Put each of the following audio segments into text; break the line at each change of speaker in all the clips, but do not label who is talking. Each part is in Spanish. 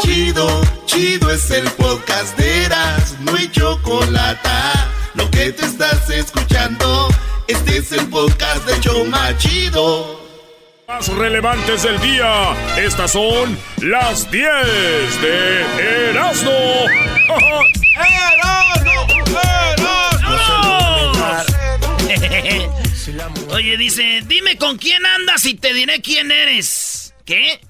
Chido, chido es el podcast de Eras, no hay chocolate. Lo que te estás escuchando, este es el podcast de Choma Chido.
Más relevantes del día, estas son las 10 de Erasmo.
Oye, dice, dime con quién andas y te diré quién eres. ¿Qué?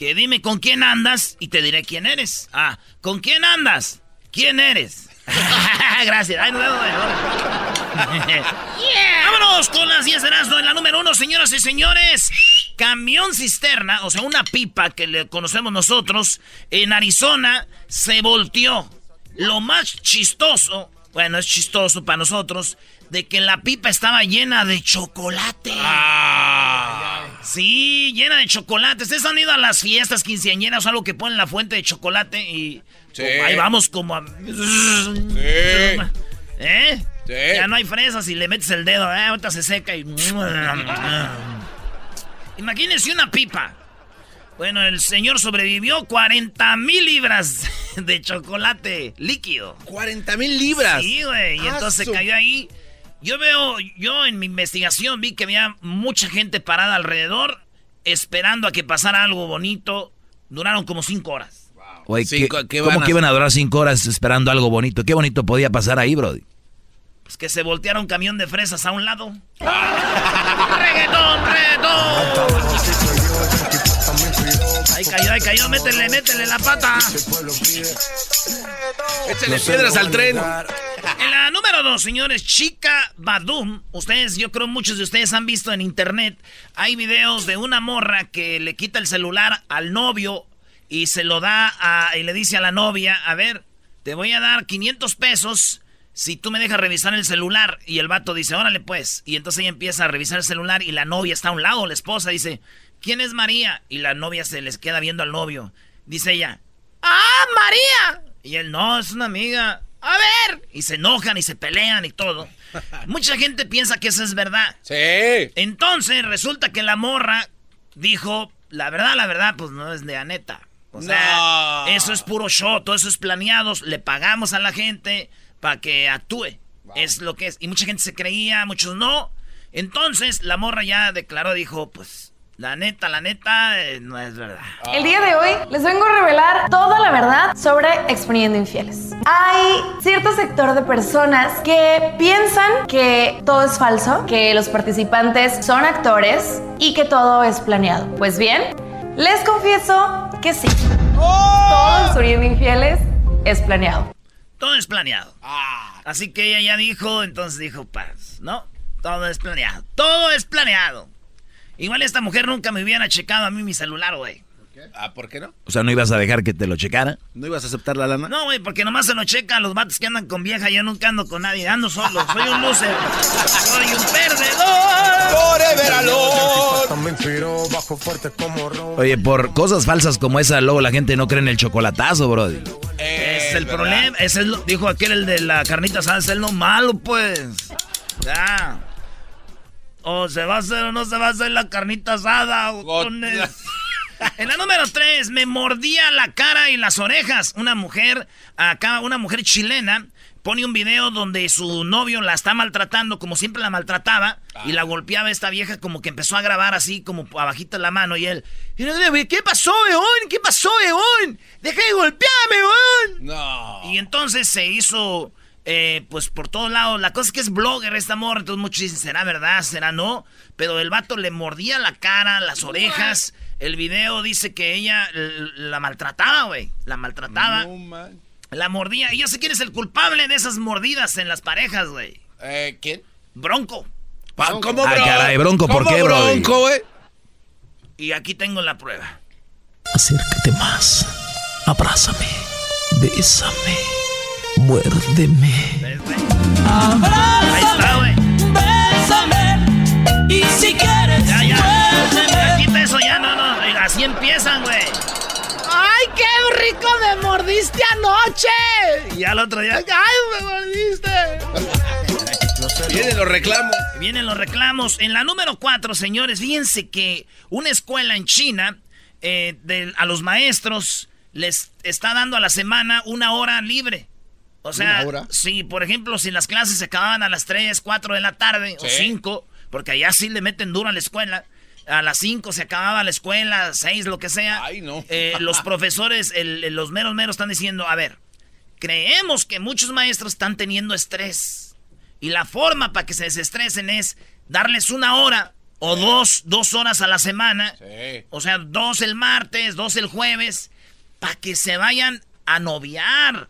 Que dime con quién andas y te diré quién eres. Ah, ¿con quién andas? ¿Quién eres? Gracias. Ay, no, Vámonos con las 10 de Erasmo en la número uno, señoras y señores. Camión cisterna, o sea, una pipa que le conocemos nosotros, en Arizona se volteó. Lo más chistoso, bueno, es chistoso para nosotros, de que la pipa estaba llena de chocolate. Ah. Sí, llena de chocolate. Ustedes han ido a las fiestas quinceañeras o algo que ponen la fuente de chocolate y ahí vamos como a... ¿Eh? Ya no hay fresas y le metes el dedo, ¿eh? ahorita se seca y... Imagínense una pipa. Bueno, el señor sobrevivió 40 mil libras de chocolate líquido.
¿40 mil libras?
Sí, güey. Y ah, entonces cayó ahí. Yo veo, yo en mi investigación vi que había mucha gente parada alrededor esperando a que pasara algo bonito. Duraron como cinco horas.
Wow. ¿cómo que iban a durar cinco horas esperando algo bonito? ¿Qué bonito podía pasar ahí, Brody?
Pues que se volteara un camión de fresas a un lado. ¡Reggaetón, reggaetón! Ahí cayó, ahí cayó, métele, métele la pata.
Échale piedras al tren.
En la número dos, señores, Chica Badum. Ustedes, yo creo muchos de ustedes han visto en internet. Hay videos de una morra que le quita el celular al novio y se lo da a, y le dice a la novia, a ver, te voy a dar 500 pesos si tú me dejas revisar el celular. Y el vato dice, órale pues. Y entonces ella empieza a revisar el celular y la novia está a un lado, la esposa dice, ¿quién es María? Y la novia se les queda viendo al novio. Dice ella, ¡ah, María! Y él, no, es una amiga. A ver. Y se enojan y se pelean y todo. Mucha gente piensa que eso es verdad.
Sí.
Entonces resulta que la morra dijo, la verdad, la verdad, pues no es de Aneta. O sea, eso es puro show, todo eso es planeado. Le pagamos a la gente para que actúe. Es lo que es. Y mucha gente se creía, muchos no. Entonces la morra ya declaró, dijo, pues la neta, la neta, eh, no es verdad.
El día de hoy les vengo a revelar toda la verdad sobre exponiendo infieles. Hay cierto sector de personas que piensan que todo es falso, que los participantes son actores y que todo es planeado. Pues bien, les confieso que sí. Todo exponiendo infieles es planeado.
Todo es planeado. Así que ella ya dijo, entonces dijo, paz, ¿no? Todo es planeado. Todo es planeado. Igual esta mujer nunca me hubiera checado a mí mi celular, güey.
Ah, ¿por qué no?
O sea, ¿no ibas a dejar que te lo checara?
¿No ibas a aceptar la lana?
No, güey, porque nomás se lo checan los vatos que andan con vieja. Yo nunca ando con nadie, ando solo. Soy un loser. Soy un
perdedor. Oye, por cosas falsas como esa, luego la gente no cree en el chocolatazo, brody.
es el problema. Ese es lo, dijo aquel, el de la carnita asada, es lo malo, pues. Ya. O se va a hacer o no se va a hacer la carnita asada. en la número 3, me mordía la cara y las orejas. Una mujer, acá, una mujer chilena, pone un video donde su novio la está maltratando como siempre la maltrataba y la golpeaba esta vieja como que empezó a grabar así como abajita la mano y él ¿qué pasó Eón? ¿qué pasó Eón? deja de golpearme Eón no y entonces se hizo eh, pues por todos lados. La cosa es que es blogger esta morra, entonces muchos dicen, ¿será verdad? ¿Será no? Pero el vato le mordía la cara, las orejas. El video dice que ella la maltrataba, güey. La maltrataba. la mordía. Y yo sé quién es el culpable de esas mordidas en las parejas, güey.
Eh, ¿Quién?
Bronco.
¿Cómo, ah, caray, Bronco, ¿por qué, bro? Bronco, güey?
Y aquí tengo la prueba.
Acércate más. Abrázame. Bésame muérdeme.
Ahí está, güey.
Bésame. Y si quieres,
ya, ya. Quita eso ya, no, no. Así empiezan, güey. ¡Ay, qué rico me mordiste anoche! Y al otro día, ¡ay, me mordiste!
Vienen los reclamos.
Vienen los reclamos. En la número 4, señores, fíjense que una escuela en China, eh, a los maestros les está dando a la semana una hora libre. O sea, si por ejemplo, si las clases se acababan a las 3, 4 de la tarde o 5, porque allá sí le meten duro a la escuela, a las 5 se acababa la escuela, 6, lo que sea.
Ay, no.
Eh, los profesores, los meros meros están diciendo, a ver, creemos que muchos maestros están teniendo estrés. Y la forma para que se desestresen es darles una hora o dos, dos horas a la semana. O sea, dos el martes, dos el jueves, para que se vayan a noviar.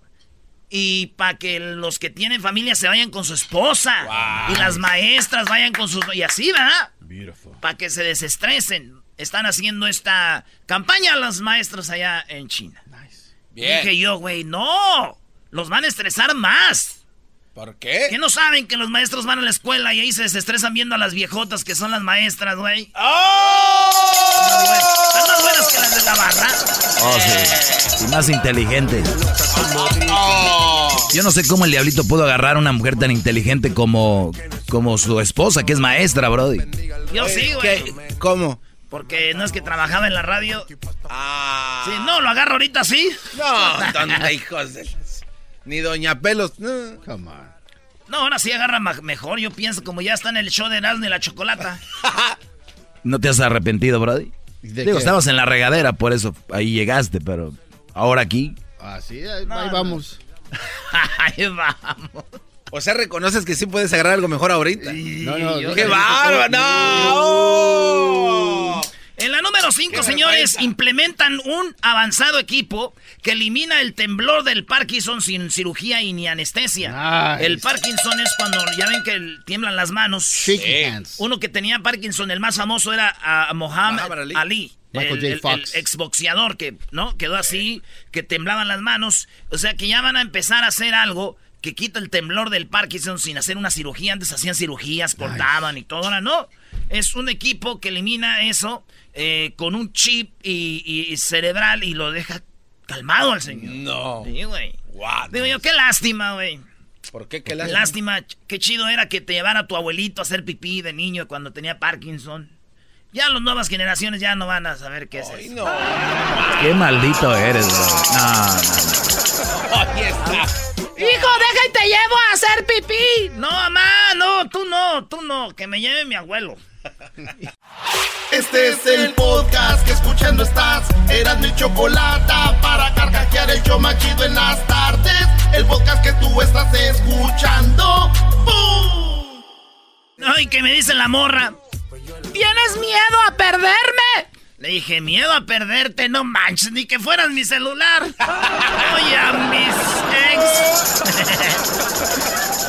Y para que los que tienen familia se vayan con su esposa. Y las maestras vayan con sus... Y así, ¿verdad? Para que se desestresen. Están haciendo esta campaña las maestras allá en China. Dije yo, güey, no. Los van a estresar más.
¿Por qué?
¿Qué no saben que los maestros van a la escuela y ahí se desestresan viendo a las viejotas que son las maestras, güey?
¡Oh!
Están más buenas que las de la barra.
Oh, sí. Y más inteligentes. Yo no sé cómo el diablito pudo agarrar a una mujer tan inteligente como, como su esposa, que es maestra, Brody.
Yo sí, güey.
¿Cómo?
Porque no es que trabajaba en la radio.
Ah.
Sí, no, lo agarro ahorita sí.
No, tonta, hijos de... Ni Doña Pelos. No. Come on.
No, ahora sí agarra mejor. Yo pienso como ya está en el show de Erasmo y la Chocolata.
¿No te has arrepentido, Brody? Digo, estabas en la regadera, por eso ahí llegaste, pero ahora aquí.
Ah, sí, ahí, vamos.
ahí vamos.
O sea, reconoces que sí puedes agarrar algo mejor ahorita.
no, no,
¡Qué bárbaro! ¡No!
En la número 5, señores, implementan un avanzado equipo que elimina el temblor del Parkinson sin cirugía y ni anestesia. El Parkinson es cuando ya ven que tiemblan las manos. Uno que tenía Parkinson, el más famoso era a Mohammed Ali. el, exboxeador que no quedó así, que temblaban las manos. O sea que ya van a empezar a hacer algo que quita el temblor del Parkinson sin hacer una cirugía. Antes hacían cirugías, cortaban y todo. Ahora no. Es un equipo que elimina eso eh, con un chip y, cerebral y lo deja calmado al señor.
No.
Sí, güey. Digo yo, qué lástima, güey.
¿Por qué? Qué lástima.
Lástima, qué chido era que te llevara a tu abuelito a hacer pipí de niño cuando tenía Parkinson. Ya las nuevas generaciones ya no van a saber qué es eso.
No.
Qué maldito eres, bro. No, no,
Ahí está. Hijo, deja y te llevo a hacer pipí. No, mamá, no, tú no, tú no, que me lleve mi abuelo.
Este es el podcast que escuchando estás. Eran mi chocolate para carcajear el yo machido en las tardes. El podcast que tú estás escuchando. ¡Bum!
Ay, que me dice la morra. ¿Tienes miedo a perderme? Le dije, miedo a perderte, no manches, ni que fueras mi celular. A mis ex.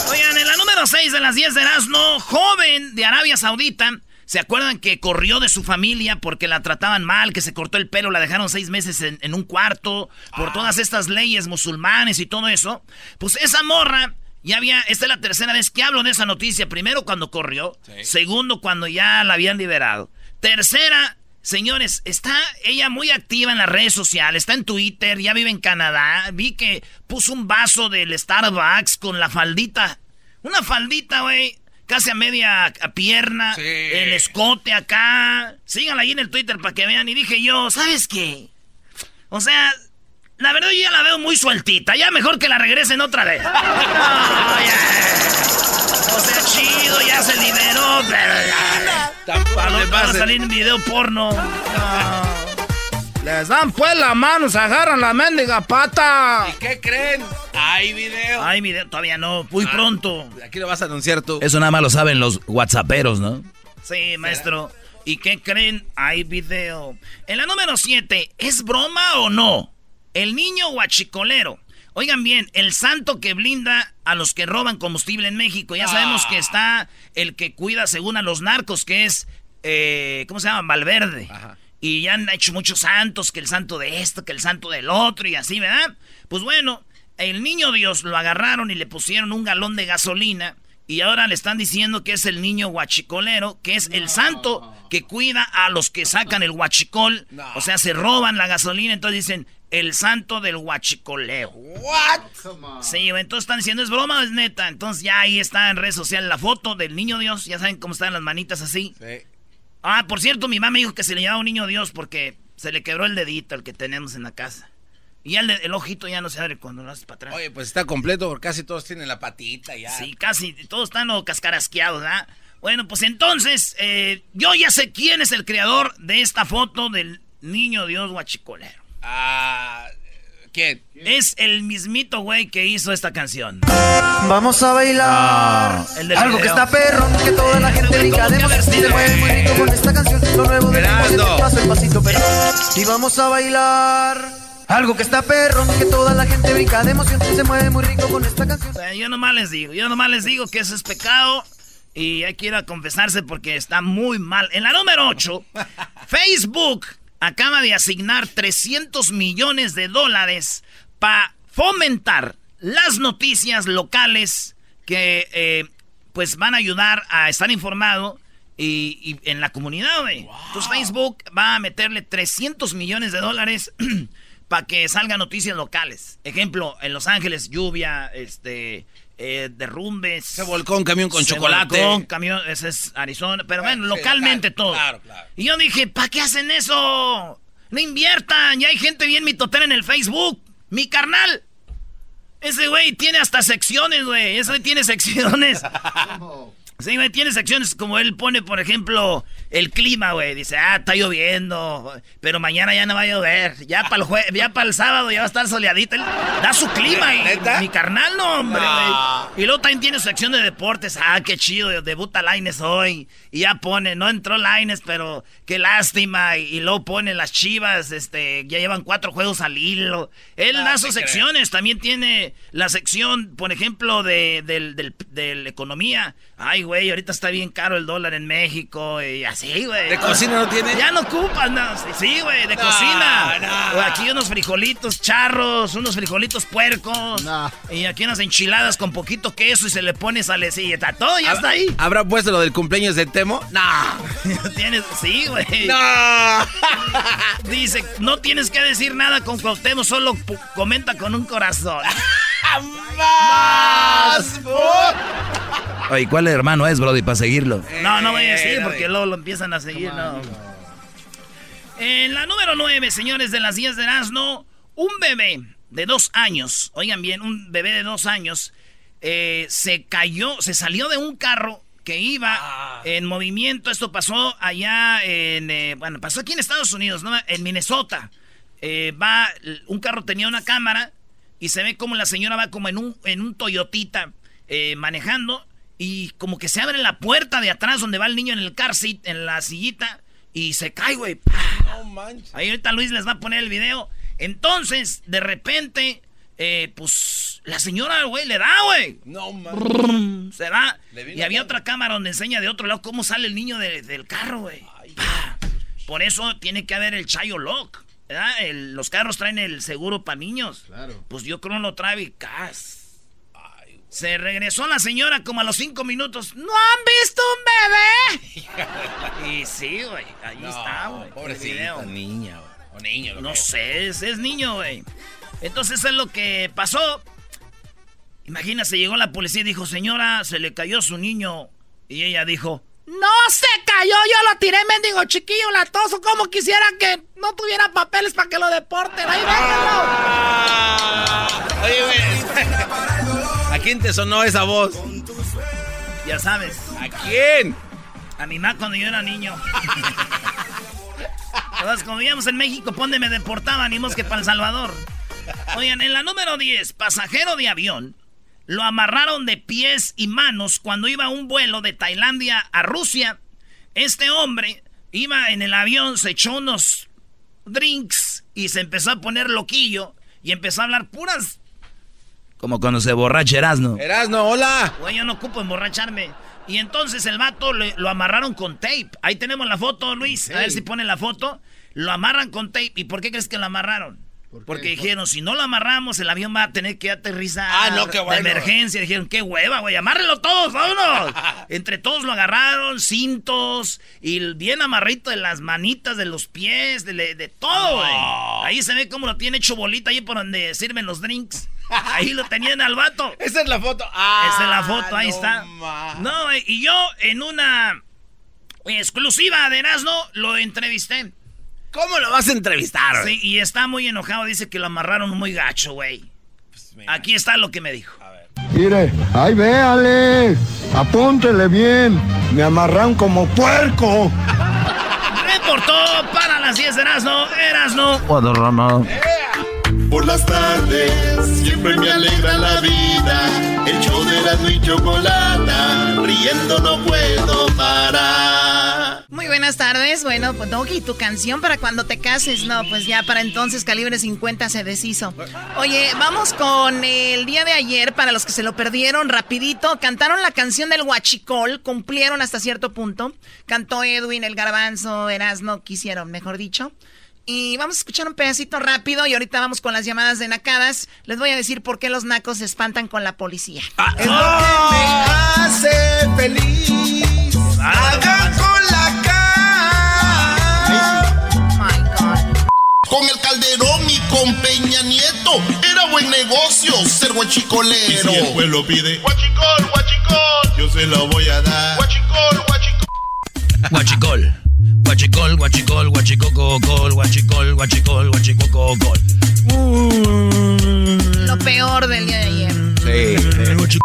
Oigan, en la número 6 de las 10 de Erasmo, joven de Arabia Saudita. ¿Se acuerdan que corrió de su familia porque la trataban mal, que se cortó el pelo, la dejaron seis meses en, un cuarto por ah. todas estas leyes musulmanes y todo eso? Pues esa morra ya había, esta es la tercera vez que hablo de esa noticia. Primero cuando corrió, segundo cuando ya la habían liberado. Tercera, señores, está ella muy activa en las redes sociales, está en Twitter, ya vive en Canadá. Vi que puso un vaso del Starbucks con la faldita. Una faldita, güey, casi a media pierna, el escote acá. Síganla ahí en el Twitter para que vean. Y dije yo, ¿sabes qué? O sea, la verdad yo ya la veo muy sueltita. Ya mejor que la regresen otra vez. O sea, chido, ya se liberó, pero ya. Va a salir en video porno. Les dan pues la mano, se agarran la mendiga pata.
¿Y qué creen? Hay video.
Hay video, todavía no, muy ah, pronto.
Aquí lo vas a anunciar tú.
Eso nada más lo saben los whatsapperos, ¿no?
Sí, maestro. ¿Y qué creen? Hay video. En la número 7, ¿es broma o no? El niño guachicolero. Oigan bien, el santo que blinda a los que roban combustible en México. Ya sabemos que ah. está el que cuida según a los narcos, que es, eh, ¿cómo se llama? Valverde. Ajá. Y ya han hecho muchos santos, que el santo de esto, que el santo del otro y así, ¿verdad? Pues bueno, el niño Dios lo agarraron y le pusieron un galón de gasolina y ahora le están diciendo que es el niño guachicolero, que es el santo que cuida a los que sacan el guachicol, o sea, se roban la gasolina, entonces dicen el santo del guachicoleo.
What?
Sí, entonces están diciendo es broma o es neta, entonces ya ahí está en redes sociales la foto del niño Dios, ya saben cómo están las manitas así. Sí. Ah, por cierto, mi mamá me dijo que se le llevaba un niño Dios porque se le quebró el dedito el que tenemos en la casa. Y el, el ojito ya no se abre cuando lo haces para atrás.
Oye, pues está completo porque casi todos tienen la patita ya.
Sí, casi todos están o cascarasqueados, ¿verdad? Bueno, pues entonces, eh, yo ya sé quién es el creador de esta foto del niño Dios guachicolero.
Ah, ¿quién?
Es el mismito güey que hizo esta canción.
Vamos a bailar.
Ah, el del
Algo que
video.
está perro, que toda la gente brinca de. Se mueve muy rico con esta canción. Lo nuevo de paso el pasito pero Y vamos a bailar. Algo que está perro, que toda la gente brinca de emoción. Se mueve muy rico con esta canción.
Eh, Yo nomás les digo, yo nomás les digo que eso es pecado y hay que ir a confesarse porque está muy mal. En la número 8, Facebook acaba de asignar 300 millones de dólares para fomentar las noticias locales que eh, pues van a ayudar a estar informado y, y en la comunidad, güey. Entonces Facebook va a meterle 300 millones de dólares para que salgan noticias locales. Ejemplo, en Los Ángeles, lluvia, este, eh, derrumbes.
Se volcó un camión con
Se
chocolate.
volcó un camión, ese es Arizona. Pero bueno,
Sí,
localmente
local,
todo.
claro, claro.
Y yo dije, ¿para qué hacen eso? No inviertan, ya hay gente bien mitotera en el Facebook. Mi carnal. Ese güey tiene hasta secciones, güey. Ese güey tiene secciones. Sí, güey, tiene secciones como él pone, por ejemplo, el clima, güey. Dice, ah, está lloviendo, pero mañana ya no va a llover. Ya para el jue ya para el sábado ya va a estar soleadito. Él da su clima y
¿Neta?
mi carnal no, hombre,
No.
güey. Y luego también tiene su sección de deportes. Ah, qué chido, debuta Laines hoy. Y ya pone, no entró Laines, pero qué lástima. Y, y luego pone las chivas, este, ya llevan cuatro juegos al hilo. Él
No
da sus secciones. También tiene la sección, por ejemplo, de, del, del- de la economía. Ay, güey, ahorita está bien caro el dólar en México y así, güey.
¿De cocina no tiene?
Ya no ocupas, no. Sí, güey, de
No,
cocina.
no.
Aquí unos frijolitos charros, unos frijolitos puercos. Y aquí unas enchiladas con poquito queso y se le pone salecita. Todo ya está ahí.
¿Habrá puesto lo del cumpleaños de Temo? No.
Tienes, sí, güey.
No.
Dice, no tienes que decir nada con Cuauhtémoc, solo comenta con un corazón.
¡Más!
Oye, ¿cuál hermano es, Brody, para seguirlo?
No, no voy a decir
Eh,
porque luego lo empiezan a seguir, no. En la número 9, señores de las 10 de Erasmo, un bebé de dos años, oigan bien, un bebé de dos años, eh, se cayó, se salió de un carro que iba
Ah.
en movimiento. Esto pasó allá en, eh, bueno, pasó aquí en Estados Unidos, ¿no? En Minnesota. Eh, va, un carro tenía una cámara y se ve como la señora va como en un, en un Toyotita eh, manejando y como que se abre la puerta de atrás donde va el niño en el car seat, en la sillita y se cae, güey.
No manches.
Ahí ahorita Luis les va a poner el video. Entonces, de repente, eh, pues la señora, güey, le da, güey.
No manches.
Se
vino
Y había otra cámara donde enseña de otro lado cómo sale el niño de- del carro, güey. Por eso tiene que haber el Chayo Lock. ¿verdad? El- los carros traen el seguro para niños. Claro. Pues yo creo no trae cas. Se regresó la señora como a los cinco minutos. ¿No han visto un bebé? y sí, güey. Ahí está, güey.
Pobrecita
video.
niña, güey. O niño, lo
No
que-
sé, es, es niño, güey. Entonces eso es lo que pasó. Imagínate, llegó la policía y dijo, señora, se le cayó su niño. Y ella dijo, no se cayó, yo lo tiré, mendigo chiquillo latoso. Como quisiera que no tuviera papeles para que lo deporten. Ahí déjenlo.
Oye, güey. ¿A quién te sonó esa voz?
Ya sabes,
¿A quién?
a mi mamá cuando yo era niño. Entonces, como vivíamos en México, ¿por dónde me deportaban? Más que para El Salvador. Oigan, en la número 10, pasajero de avión, lo amarraron de pies y manos cuando iba a un vuelo de Tailandia a Rusia. Este hombre iba en el avión, se echó unos drinks y se empezó a poner loquillo y empezó a hablar puras...
Como cuando se borracha Erasno.
Erasno, hola.
Güey, yo no ocupo emborracharme. Y entonces el vato le- lo amarraron con tape. Ahí tenemos la foto, Luis. A ver si pone la foto. Lo amarran con tape. ¿Y por qué crees que lo amarraron? Porque dijeron, si no lo amarramos, el avión va a tener que aterrizar
Ah, no, qué bueno.
de emergencia. Dijeron, qué hueva, güey, amárrenlo todos, vámonos. Entre todos lo agarraron, cintos, y bien amarrito de las manitas, de los pies, de, de todo, güey. Ahí se ve cómo lo tiene hecho bolita, ahí por donde sirven los drinks. Ahí lo tenían al vato.
Esa es la foto. Ah,
Esa es la foto, ahí
no
está.
ma-
No, güey, y yo en una exclusiva de Erasmo lo entrevisté.
¿Cómo lo vas a entrevistar?
Sí, y está muy enojado, dice que lo amarraron muy gacho, güey. Pues Aquí está lo que me dijo. A ver.
Mire, ahí véale, apúntele bien, me amarran como puerco.
Reportó para las 10 de Erasno, Erasno.
Rama.
Por las tardes siempre me alegra la vida. El show de la y chocolata, riendo no puedo parar.
Muy buenas tardes. Bueno, pues Doggy, tu canción para cuando te cases. No, pues ya para entonces calibre 50 se deshizo. Oye, vamos con el día de ayer, para los que se lo perdieron, rapidito. Cantaron la canción del Huachicol, cumplieron hasta cierto punto. Cantó Edwin, el garbanzo, Erasno, quisieron, mejor dicho. Y vamos a escuchar un pedacito rápido y ahorita vamos con las llamadas de nacadas. Les voy a decir por qué los nacos se espantan con la policía.
Ah, es lo que me hace feliz. Acá con la cara. Con el Calderón y con Peña Nieto era buen negocio ser guachicolero. Y si el pueblo pide guachicol, guachicol, yo se lo voy a dar. Guachicol, guachicol.
Guachicol. Guachicol, guachicol, guachicococol, guachicol, guachicol, guachicococol.
Lo peor del día de ayer.
Sí.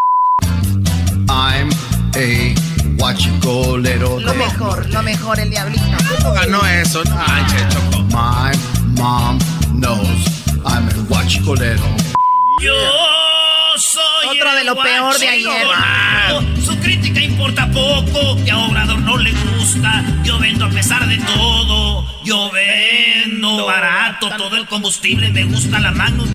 I'm a guachicolero.
Lo mejor, lo mejor, el diablito.
¿Cómo ganó eso? No Choco.
My mom knows I'm a guachicolero.
Yo soy
Otro
el
de lo peor de ayer.
guachicolero. Crítica importa poco, que a Obrador no le gusta. Yo vendo a pesar de todo. Yo vendo barato, todo el combustible me gusta la mano.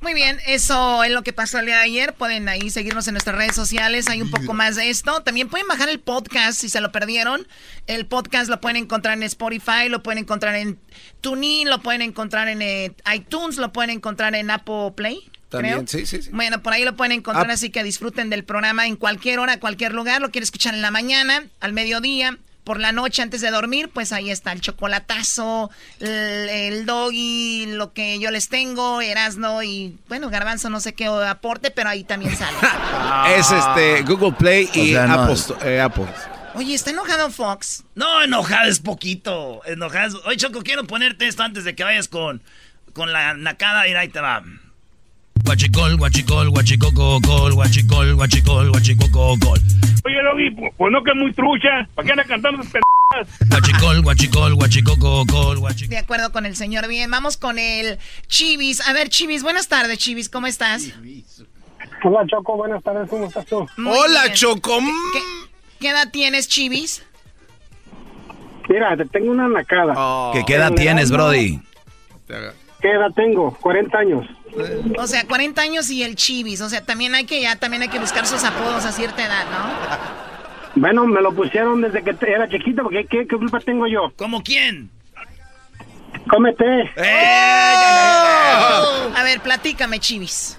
Muy bien, eso es lo que pasó el día de ayer. Pueden ahí seguirnos en nuestras redes sociales. Hay un poco más de esto. También pueden bajar el podcast si se lo perdieron. El podcast lo pueden encontrar en Spotify, lo pueden encontrar en TuneIn, lo pueden encontrar en eh, iTunes, lo pueden encontrar en Apple Play.
También,
creo.
sí, sí, sí.
Bueno, por ahí lo pueden encontrar,
Ah.
así que disfruten del programa en cualquier hora, cualquier lugar. Lo quiere escuchar en la mañana, al mediodía, por la noche antes de dormir, pues ahí está el chocolatazo, el, el doggy, lo que yo les tengo, Erasno y bueno, Garbanzo no sé qué aporte, pero ahí también sale.
Es este Google Play y
O sea, no
Apple,
es-
Sto- eh, Apple.
Oye, está enojado Fox.
No, enojada es poquito. Enojada es... Oye, Choco, quiero ponerte esto antes de que vayas con, con la nacada y ahí te va.
Guachicol, guachicol, guachicococol, guachicol, guachicol, guachicococol.
Oye, Doggy, pues, pues no que es muy trucha. ¿Para qué anda cantando esas pendejadas?
Guachicol, guachicol, guachicococol, guachicol.
De acuerdo con el señor. Bien, vamos con el Chivis. A ver, Chivis, buenas tardes, Chivis, ¿cómo estás?
Hola, Choco, buenas tardes. ¿Cómo estás tú?
Muy
Hola,
bien.
Choco.
¿Qué, qué edad tienes, Chivis?
Mira, te tengo una nacada.
Oh,
¿Qué, qué edad tienes, Brody?
¿Qué edad tengo? 40 años.
O sea, 40 años y el Chivis. O sea, también hay que ya también hay que buscar sus apodos a cierta edad, ¿no?
Bueno, me lo pusieron desde que era chiquito, porque ¿qué, qué culpa tengo yo?
¿Cómo quién?
Cómete.
A ver, platícame, Chivis.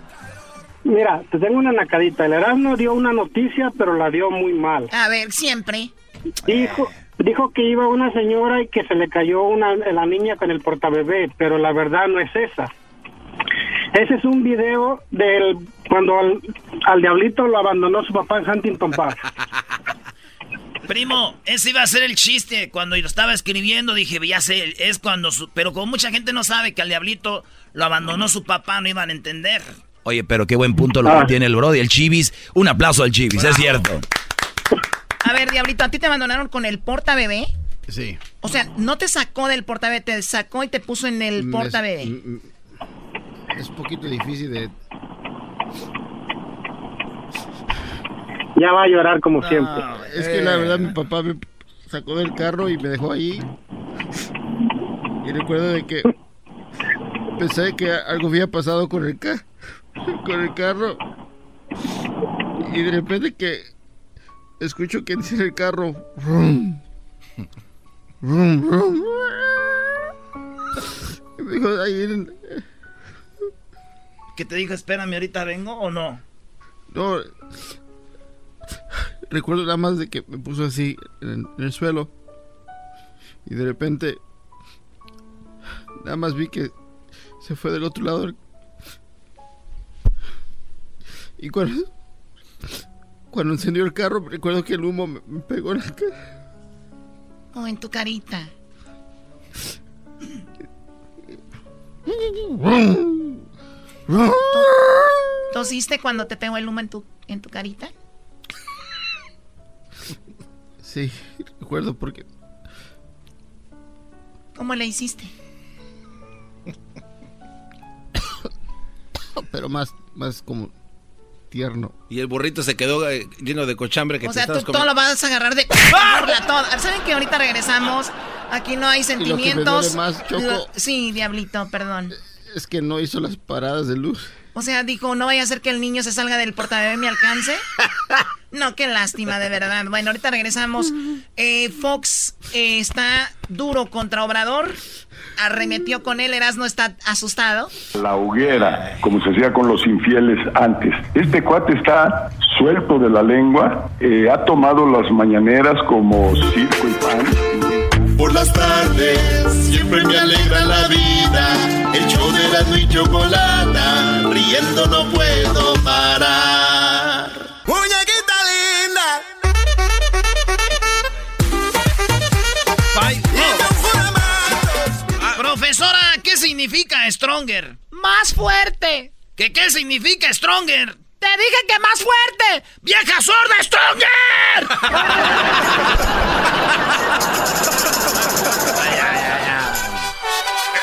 Mira, te tengo una nacadita. El Erasmo dio una noticia, pero la dio muy mal.
A ver, siempre.
Dijo, dijo que iba una señora y que se le cayó una, la niña con el portabebé, pero la verdad no es esa. Ese es un video del cuando al, al diablito lo abandonó su papá en Huntington Park.
Primo, ese iba a ser el chiste. Cuando lo estaba escribiendo dije, ya sé, es cuando... su- Pero como mucha gente no sabe que al diablito lo abandonó su papá, no iban a entender.
Oye, pero qué buen punto lo
Ah.
que tiene el Brody, el Chivis. Un aplauso al Chivis, es cierto.
A ver, Diablito, ¿a ti te abandonaron con el porta bebé?
Sí.
O sea, no te sacó del porta bebé, te sacó y te puso en el
Mm,
porta
es- un poquito difícil de...
Ya va a llorar como siempre.
Es que la verdad mi papá me sacó del carro y me dejó ahí. Y recuerdo de que pensé que algo había pasado con el ca con el carro. Y de repente que escucho que dice en el carro rum, rum, rum. Y me dijo ahí en-
¿Qué te dijo? Espérame, ahorita vengo o no.
No. Recuerdo nada más de que me puso así en, en el suelo. Y de repente. Nada más vi que se fue del otro lado. Y cuando. Cuando encendió el carro, recuerdo que el humo me, me pegó en la cara.
O en tu carita. ¿Tosiste cuando te tengo el humo en tu, en tu carita?
Sí, recuerdo porque...
¿Cómo le hiciste?
Pero más, más como tierno.
Y el burrito se quedó eh, lleno de cochambre que
o sea, tú todo lo vas a agarrar de... ¿Saben que ahorita regresamos? Aquí no hay sentimientos. Sí, diablito, perdón.
Es que no hizo las paradas de luz.
O sea, dijo, no vaya a ser que el niño se salga del portabebé me alcance. No, qué lástima, de verdad. Bueno, ahorita regresamos. Eh, Fox eh, está duro contra Obrador. Arremetió con él. Erasmo está asustado.
La hoguera, como se hacía con los infieles antes. Este cuate está suelto de la lengua. Eh, ha tomado las mañaneras como circo y pan
por las tardes siempre me alegra la vida. El show de la y chocolata, riendo no puedo parar. ¡Muñequita linda!
Ah, profesora, ¿qué significa stronger?
Más fuerte.
¿Qué qué significa stronger?
Te dije que más fuerte.
¡Vieja sorda, Stronger!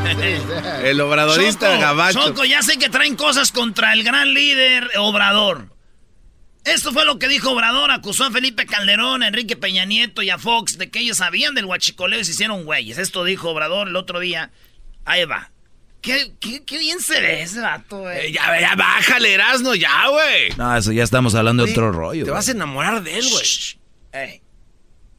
el obradorista gabacho.
Choco, ya sé que traen cosas contra el gran líder Obrador. Esto fue lo que dijo Obrador. Acusó a Felipe Calderón, a Enrique Peña Nieto y a Fox de que ellos sabían del huachicoleo y se hicieron güeyes. Esto dijo Obrador el otro día. Ahí va. Qué, bien se ve ese vato, güey.
Eh, ya, ya, bájale, Erasno, ya, güey.
No, eso ya estamos hablando de otro rollo.
Te vas a enamorar de él, güey.
Ey.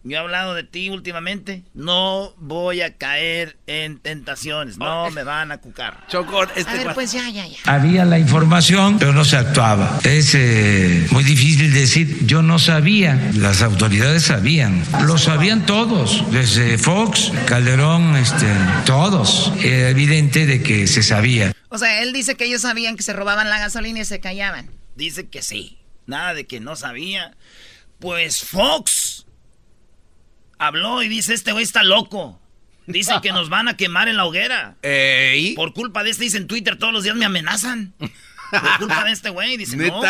Yo he hablado de ti últimamente. No voy a caer en tentaciones. No me van a cucar.
Choco,
este a ver, pues ya, ya, ya.
Había la información, pero no se actuaba. Es eh, muy difícil decir, yo no sabía. Las autoridades sabían. Lo sabían todos, desde Fox, Calderón, este, todos. Era evidente de que se sabía.
O sea, él dice que ellos sabían que se robaban la gasolina y se callaban.
Dice que sí. Nada de que no sabía. Pues Fox habló y dice, este güey está loco. Dice que nos van a quemar en la hoguera. Por culpa de este, dice en Twitter, todos los días me amenazan. Por culpa de este güey, dice, no.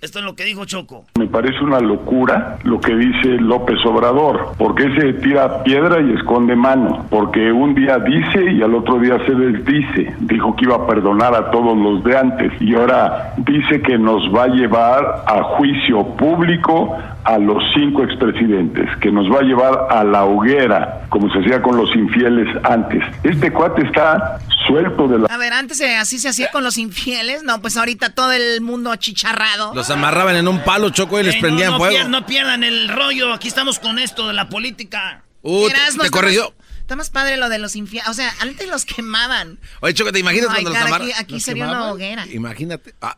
Esto es lo que dijo Choco.
Me parece una locura lo que dice López Obrador, porque se tira piedra y esconde mano, porque un día dice y al otro día se desdice. Dijo que iba a perdonar a todos los de antes y ahora dice que nos va a llevar a juicio público a los cinco expresidentes, que nos va a llevar a la hoguera, como se hacía con los infieles antes. Este cuate está suelto de la...
A ver, antes así se hacía con los infieles, no, pues ahorita todo el mundo achicharrado.
Los amarraban en un palo, Choco, y les prendían fuego.
no pierdan el rollo, aquí estamos con esto de la política.
Uh, te, corrigió.
Está más padre lo de los infieles, o sea, antes los quemaban.
Oye, Choco, ¿te imaginas cuando los amarraban?
Aquí, aquí sería una hoguera.
Imagínate. Ah.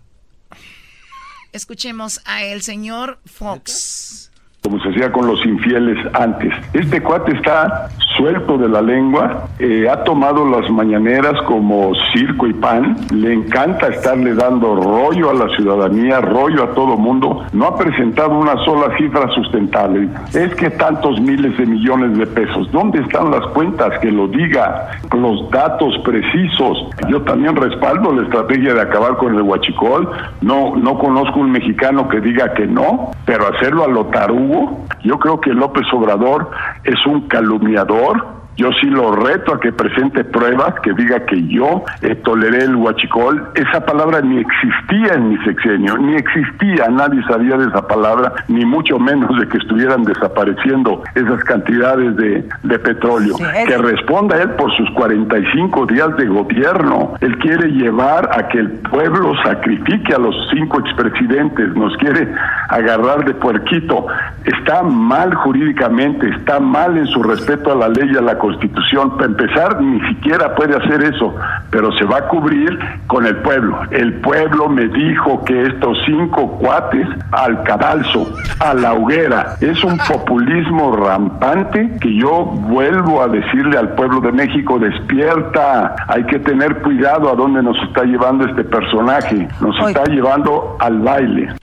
Escuchemos a el señor Fox
como se hacía con los infieles antes. Este cuate está suelto de la lengua, eh, ha tomado las mañaneras como circo y pan, le encanta estarle dando rollo a la ciudadanía, rollo a todo mundo, no ha presentado una sola cifra sustentable. Es que tantos miles de millones de pesos, ¿dónde están las cuentas? Que lo diga, los datos precisos. Yo también respaldo la estrategia de acabar con el huachicol, no, no conozco un mexicano que diga que no, pero hacerlo a lo tarugo yo creo que López Obrador es un calumniador yo sí lo reto a que presente pruebas, que diga que yo eh, toleré el huachicol. Esa palabra ni existía en mi sexenio, ni existía, nadie sabía de esa palabra, ni mucho menos de que estuvieran desapareciendo esas cantidades de, de petróleo. Que responda él por sus 45 días de gobierno. Él quiere llevar a que el pueblo sacrifique a los cinco expresidentes, nos quiere agarrar de puerquito. Está mal jurídicamente, está mal en su respeto a la ley y a la Constitución. Para empezar, ni siquiera puede hacer eso, pero se va a cubrir con el pueblo. El pueblo me dijo que estos cinco cuates al cadalso, a la hoguera, es un populismo rampante que yo vuelvo a decirle al pueblo de México, despierta, hay que tener cuidado a dónde nos está llevando este personaje, nos está llevando al baile.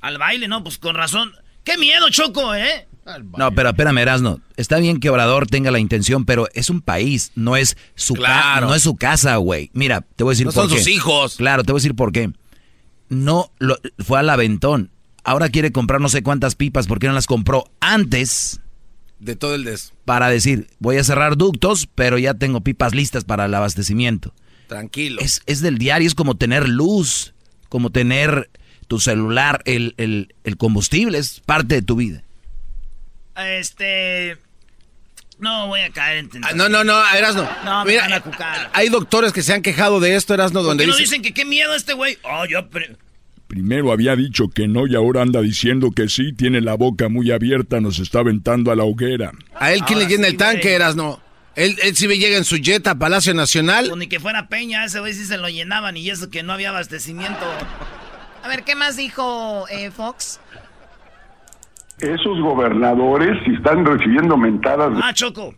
Al baile, no, pues con razón. ¡Qué miedo, Choco, eh!
No, pero espérame, Erasno. Está bien que Obrador tenga la intención, pero es un país, no es su, no es su casa, güey. Mira, te voy a decir
no
por
son sus hijos.
Claro, te voy a decir por qué. No, lo, fue al aventón. Ahora quiere comprar no sé cuántas pipas, ¿por qué no las compró antes?
De todo el des.
Para decir, voy a cerrar ductos, pero ya tengo pipas listas para el abastecimiento.
Tranquilo.
Es, es del diario, es como tener luz, como tener tu celular, el, el, el combustible, es parte de tu vida.
Este. No voy a caer en
ah, no, no, no, Erasno.
No, me van a cucar.
Hay doctores que se han quejado de esto, Erasno, donde
¿Por qué
dicen...
no dicen que qué miedo este güey? Oh, yo...
Primero había dicho que no y ahora anda diciendo que sí, tiene la boca muy abierta, nos está aventando a la hoguera.
¿A él quién le llena el tanque, Erasno? Él, él sí llega en su jet a Palacio Nacional.
Pues ni que fuera Peña, ese güey sí se lo llenaban y eso que no había abastecimiento. A ver, ¿qué más dijo eh, Fox?
Esos gobernadores si están recibiendo mentadas.
Ah, Choco.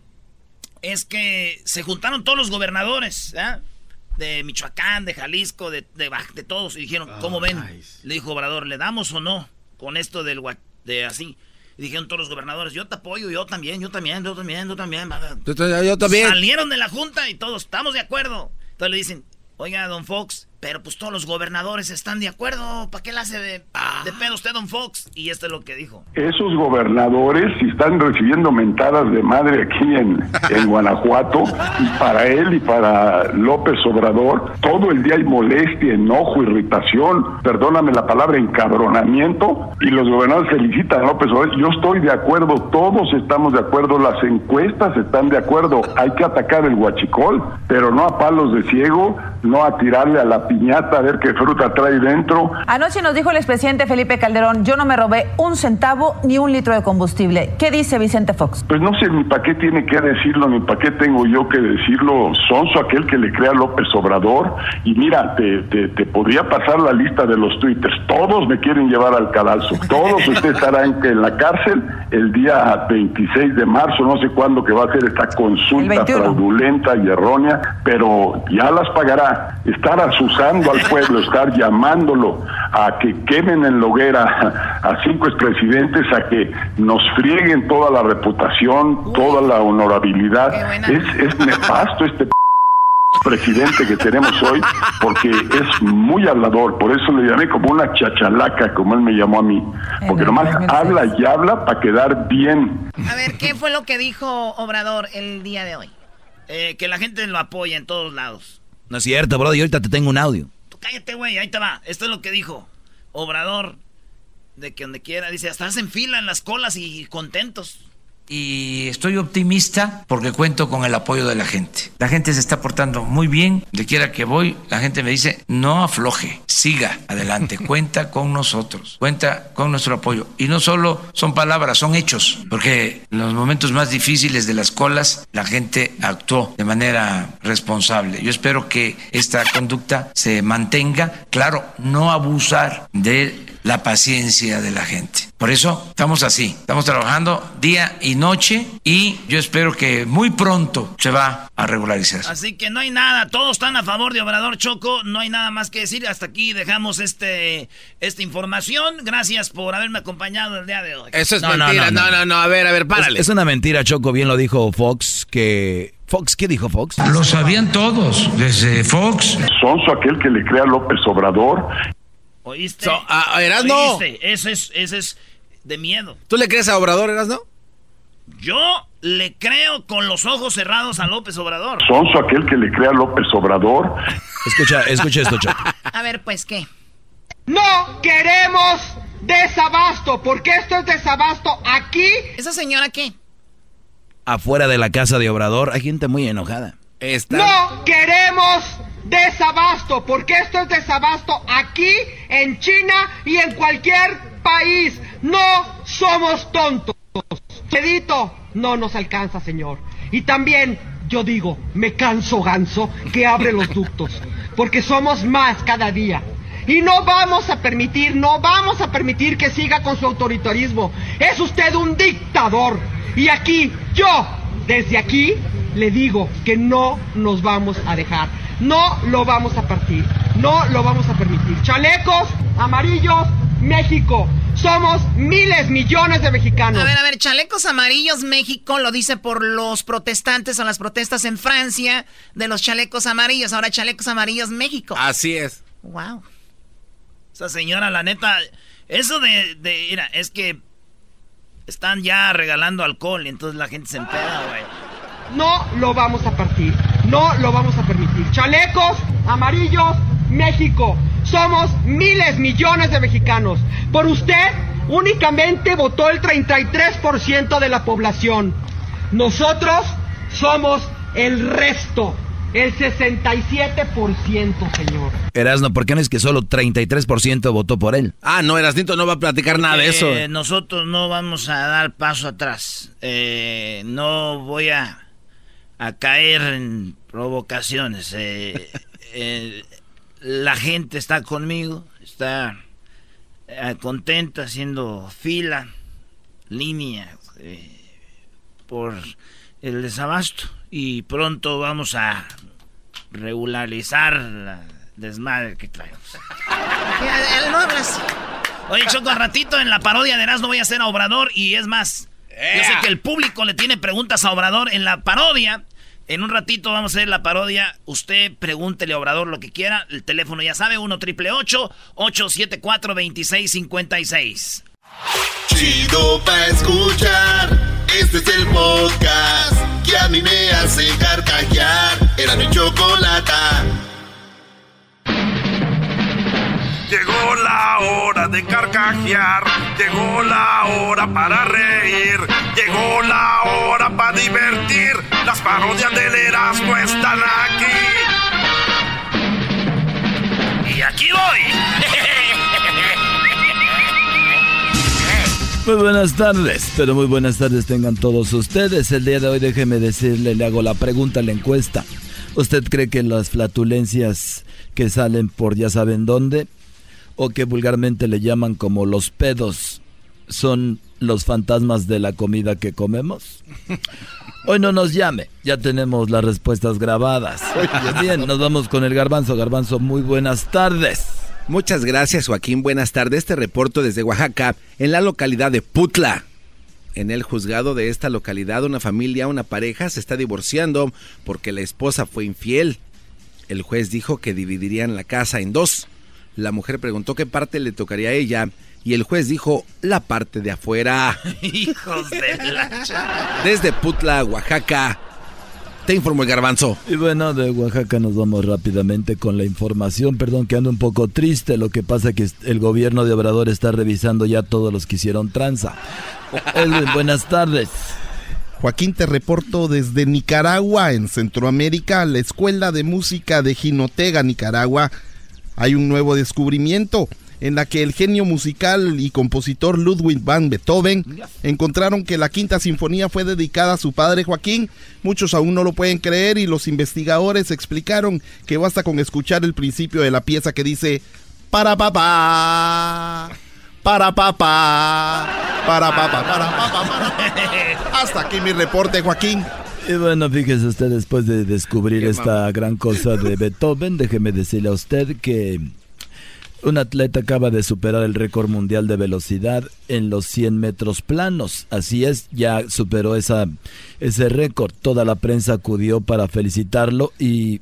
Es que se juntaron todos los gobernadores, ¿eh? De Michoacán, de Jalisco, de, de, todos. Y dijeron, ¿cómo ven? Le dijo Obrador, ¿le damos o no? Con esto del de así. Y dijeron todos los gobernadores, yo te apoyo, yo también, yo también, yo también, yo también.
Yo también.
Salieron de la junta y todos, estamos de acuerdo. Entonces le dicen, oiga, don Fox, pero pues todos los gobernadores están de acuerdo. ¿Para qué le hace de, de pedo usted, don Fox? Y esto es lo que dijo.
Esos gobernadores si están recibiendo mentadas de madre aquí en, en Guanajuato, y para él y para López Obrador, todo el día hay molestia, enojo, irritación, perdóname la palabra, encabronamiento, y los gobernadores felicitan a López Obrador. Yo estoy de acuerdo, todos estamos de acuerdo, las encuestas están de acuerdo. Hay que atacar el huachicol, pero no a palos de ciego, no a tirarle a la piñata a ver qué fruta trae dentro.
Anoche nos dijo el expresidente Felipe Calderón, yo no me robé un centavo ni un litro de combustible. ¿Qué dice Vicente Fox?
Pues no sé ni para qué tiene que decirlo, ni para qué tengo yo que decirlo. Sonso aquel que le crea López Obrador. Y mira, te, te, podría pasar la lista de los twitters. Todos me quieren llevar al cadalso. Todos ustedes estarán en la cárcel el día 26 de marzo, no sé cuándo que va a ser esta consulta fraudulenta y errónea, pero ya las pagará. Estar sus al pueblo, estar llamándolo a que quemen en la hoguera a cinco expresidentes, a que nos frieguen toda la reputación, toda la honorabilidad. Es, es nefasto este presidente que tenemos hoy porque es muy hablador, por eso le llamé como una chachalaca, como él me llamó a mí, porque nomás habla y habla para quedar bien.
A ver, ¿qué fue lo que dijo Obrador el día de hoy?
Eh, que la gente lo apoya en todos lados.
No es cierto, bro. Y ahorita te tengo un audio.
Tú cállate, güey. Ahí te va. Esto es lo que dijo Obrador. De que donde quiera. Dice, hasta en fila en las colas y contentos
y estoy optimista porque cuento con el apoyo de la gente. La gente se está portando muy bien, de quiera que voy, la gente me dice, no afloje, siga adelante, cuenta con nosotros, cuenta con nuestro apoyo. Y no solo son palabras, son hechos, porque en los momentos más difíciles de las colas, la gente actuó de manera responsable. Yo espero que esta conducta se mantenga, claro, no abusar de la paciencia de la gente. Por eso estamos así, estamos trabajando día y noche y yo espero que muy pronto se va a regularizar.
Así que no hay nada, todos están a favor de Obrador Choco, no hay nada más que decir. Hasta aquí dejamos este esta información. Gracias por haberme acompañado el día de hoy.
Eso es mentira, no no, no, a ver, a ver, párale.
Es, una mentira, Choco, bien lo dijo Fox, que Fox, ¿qué dijo Fox?
Lo sabían todos, desde Fox.
Sonso aquel que le crea López Obrador.
¿Oíste?
Ah, eras no.
¿Oíste? Eso es, eso es de miedo.
¿Tú le crees a Obrador, no?
Yo le creo con los ojos cerrados a López Obrador.
Sonso aquel que le crea a López Obrador.
Escucha, escucha esto, Chato.
A ver, pues, ¿qué?
No queremos desabasto, porque esto es desabasto aquí.
¿Esa señora qué?
Afuera de la casa de Obrador hay gente muy enojada.
No queremos desabasto, porque esto es desabasto aquí, en China y en cualquier país. No somos tontos. Pedito no nos alcanza, señor. Y también, yo digo, me canso ganso que abre los ductos, porque somos más cada día. Y no vamos a permitir, no vamos a permitir que siga con su autoritarismo. Es usted un dictador. Y aquí, yo, desde aquí, le digo que no nos vamos a dejar. No lo vamos a partir. No lo vamos a permitir. Chalecos amarillos, México. Somos miles, millones de mexicanos.
A ver, a ver, chalecos amarillos México lo dice por los protestantes o las protestas en Francia de los chalecos amarillos. Ahora chalecos amarillos México.
Así es.
Wow.
Esa señora, la neta, eso de, de mira, es que están ya regalando alcohol y entonces la gente se empeda, güey.
No lo vamos a partir. No lo vamos a permitir. Chalecos amarillos México. Somos miles, millones de mexicanos. Por usted únicamente votó el 33% de la población. Nosotros somos el resto. El 67%, señor.
Erasno, ¿por qué no es que solo 33% votó por él?
Ah, no, Erasnito no va a platicar nada de eso.
Eh, nosotros no vamos a dar paso atrás. Eh, no voy a, a caer en provocaciones. Eh, la gente está conmigo, está eh, contenta haciendo fila, línea eh, por el desabasto y pronto vamos a regularizar la desmadre que traemos.
no hablas.
Oye, Choco, al ratito en la parodia de no voy a hacer a Obrador y es más, yo sé que el público le tiene preguntas a Obrador en la parodia. En un ratito vamos a hacer la parodia. Usted pregúntele a Obrador lo que quiera. El teléfono ya sabe, 1 triple 874 2656.
Chido pa' escuchar. Este es el podcast que a mí me hace carcajear. Era mi chocolata.
Llegó la hora de carcajear, llegó la hora para reír, llegó la hora para divertir. Las parodias del Erasmo están aquí. Y aquí voy.
Muy buenas tardes, pero muy buenas tardes tengan todos ustedes. El día de hoy déjeme decirle, le hago la pregunta, la encuesta. ¿Usted cree que las flatulencias que salen por ya saben dónde o que vulgarmente le llaman como los pedos son los fantasmas de la comida que comemos? Hoy no nos llame, ya tenemos las respuestas grabadas. Bien, nos vamos con el garbanzo. Garbanzo, muy buenas tardes.
Muchas gracias Joaquín, buenas tardes. Este reporto desde Oaxaca, en la localidad de Putla. En el juzgado de esta localidad, una familia, una pareja se está divorciando porque la esposa fue infiel. El juez dijo que dividirían la casa en dos. La mujer preguntó qué parte le tocaría a ella y el juez dijo la parte de afuera.
Hijos de la
Desde Putla, Oaxaca, te informó el garbanzo.
Y bueno, de Oaxaca nos vamos rápidamente con la información. Perdón que ando un poco triste. Lo que pasa que el gobierno de Obrador está revisando ya todos los que hicieron tranza. Edwin, buenas tardes.
Joaquín, te reporto desde Nicaragua, en Centroamérica, la Escuela de Música de Jinotega, Nicaragua, hay un nuevo descubrimiento en la que el genio musical y compositor Ludwig van Beethoven encontraron que la quinta sinfonía fue dedicada a su padre Joaquín. Muchos aún no lo pueden creer y los investigadores explicaron que basta con escuchar el principio de la pieza que dice para papá, para papá, para papá, para papá. Hasta aquí mi reporte, Joaquín.
Y bueno, fíjese usted, después de descubrir esta gran cosa de Beethoven, déjeme decirle a usted que un atleta acaba de superar el récord mundial de velocidad en los 100 metros planos. Así es, ya superó esa, ese récord. Toda la prensa acudió para felicitarlo y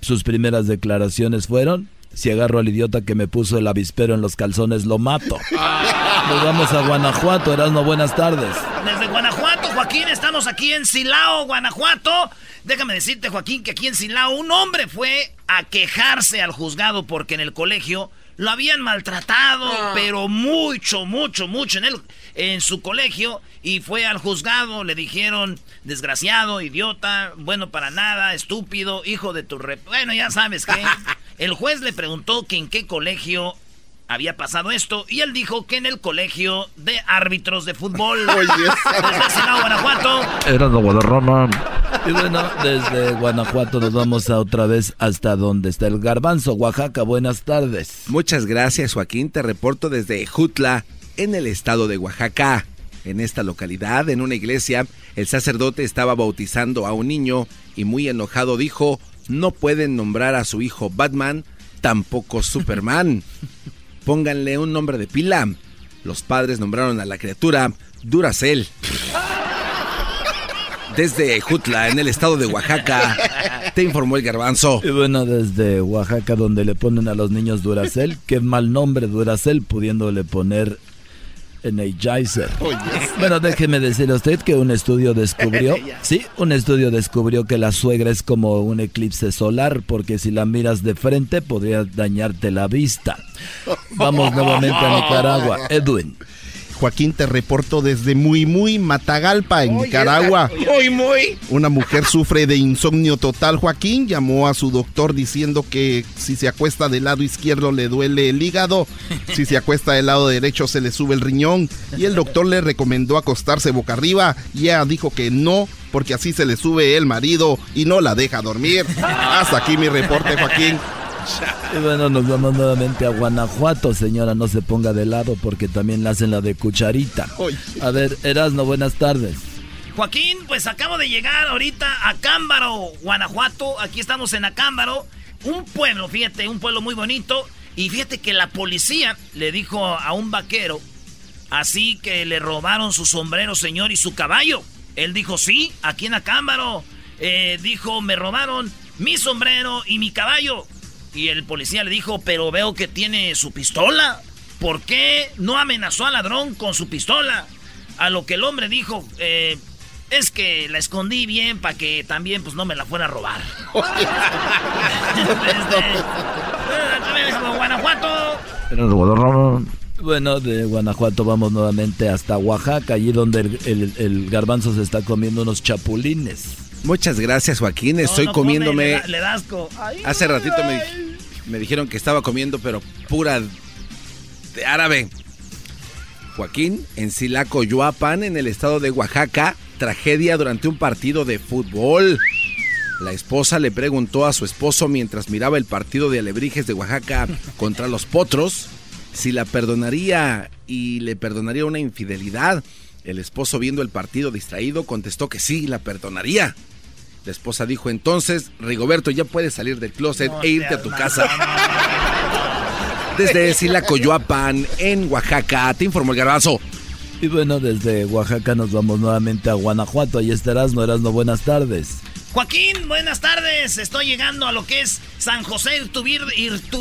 sus primeras declaraciones fueron, si agarro al idiota que me puso el avispero en los calzones, lo mato. Nos vamos a Guanajuato, Erasmo, buenas tardes.
Desde Guanajuato, Joaquín, estamos aquí en Silao, Guanajuato. Déjame decirte, Joaquín, que aquí en Silao un hombre fue a quejarse al juzgado porque en el colegio lo habían maltratado, pero mucho, mucho, mucho en, el, en su colegio. Y fue al juzgado, le dijeron, desgraciado, idiota, bueno para nada, estúpido, hijo de tu... Rep bueno, ya sabes que el juez le preguntó que en qué colegio había pasado esto y él dijo que en el colegio de árbitros de fútbol. Oye, Desde Guanajuato.
Era de Guadarrama. Y bueno, desde Guanajuato nos vamos a otra vez hasta donde está el garbanzo, Oaxaca. Buenas tardes.
Muchas gracias, Joaquín. Te reporto desde Jutla, en el estado de Oaxaca. En esta localidad, en una iglesia, el sacerdote estaba bautizando a un niño y muy enojado dijo, no pueden nombrar a su hijo Batman, tampoco Superman. Pónganle un nombre de pila. Los padres nombraron a la criatura Duracel. Desde Jutla, en el estado de Oaxaca, te informó el garbanzo.
Y bueno, desde Oaxaca, donde le ponen a los niños Duracel, qué mal nombre Duracel, pudiéndole poner Energizer. Bueno, déjeme decirle a usted que un estudio descubrió, sí, un estudio descubrió que la suegra es como un eclipse solar, porque si la miras de frente podría dañarte la vista. Vamos nuevamente a Nicaragua. Edwin.
Joaquín, te reporto desde Muy Muy Matagalpa, en Nicaragua.
Muy, muy.
Una mujer sufre de insomnio total, Joaquín. Llamó a su doctor diciendo que si se acuesta del lado izquierdo le duele el hígado, si se acuesta del lado derecho se le sube el riñón. Y el doctor le recomendó acostarse boca arriba y ella dijo que no, porque así se le sube el marido y no la deja dormir. Hasta aquí mi reporte, Joaquín.
Y bueno, nos vamos nuevamente a Guanajuato, señora, no se ponga de lado porque también la hacen la de cucharita. A ver, Erasno, buenas tardes.
Joaquín, pues acabo de llegar ahorita a Cámbaro, Guanajuato. Aquí estamos en Acámbaro. Un pueblo, fíjate, un pueblo muy bonito. Y fíjate que la policía le dijo a un vaquero, así que le robaron su sombrero, señor, y su caballo. Él dijo, sí, aquí en Acámbaro. Eh, dijo, me robaron mi sombrero y mi caballo. Y el policía le dijo, pero veo que tiene su pistola. ¿Por qué no amenazó al ladrón con su pistola? A lo que el hombre dijo, eh, es que la escondí bien para que también pues no me la fuera a robar. Desde, Guanajuato.
Bueno, de Guanajuato vamos nuevamente hasta Oaxaca, allí donde el, el- el garbanzo se está comiendo unos chapulines.
Muchas gracias, Joaquín. Estoy
No, no come,
comiéndome.
le, da- le da asco. Ay,
Hace ratito me, me dijeron que estaba comiendo, pero pura de árabe. Joaquín, en Silaco, Yuapan, en el estado de Oaxaca, tragedia durante un partido de fútbol. La esposa le preguntó a su esposo mientras miraba el partido de Alebrijes de Oaxaca contra los Potros si la perdonaría y le perdonaría una infidelidad. El esposo, viendo el partido distraído, contestó que sí, la perdonaría. La esposa dijo entonces, Rigoberto, ya puedes salir del closet e irte a tu casa. Desde Silacoyoapan, en Oaxaca, te informó el garbanzo.
Y bueno, desde Oaxaca nos vamos nuevamente a Guanajuato. Ahí está Erasno, Erasno, buenas tardes.
Joaquín, buenas tardes. Estoy llegando a lo que es San José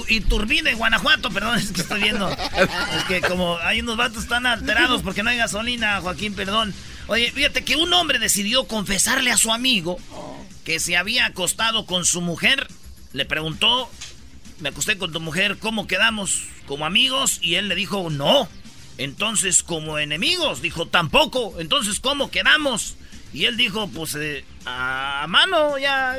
Iturbide, Guanajuato. Perdón, es que estoy viendo. Es que como hay unos vatos tan alterados porque no hay gasolina, Joaquín, perdón. Oye, fíjate que un hombre decidió confesarle a su amigo que se había acostado con su mujer. Le preguntó, me acosté con tu mujer, ¿cómo quedamos? ¿Como amigos? Y él le dijo, no. Entonces, como enemigos, dijo, tampoco. Entonces, ¿cómo quedamos? Y él dijo, pues, eh, a mano ya.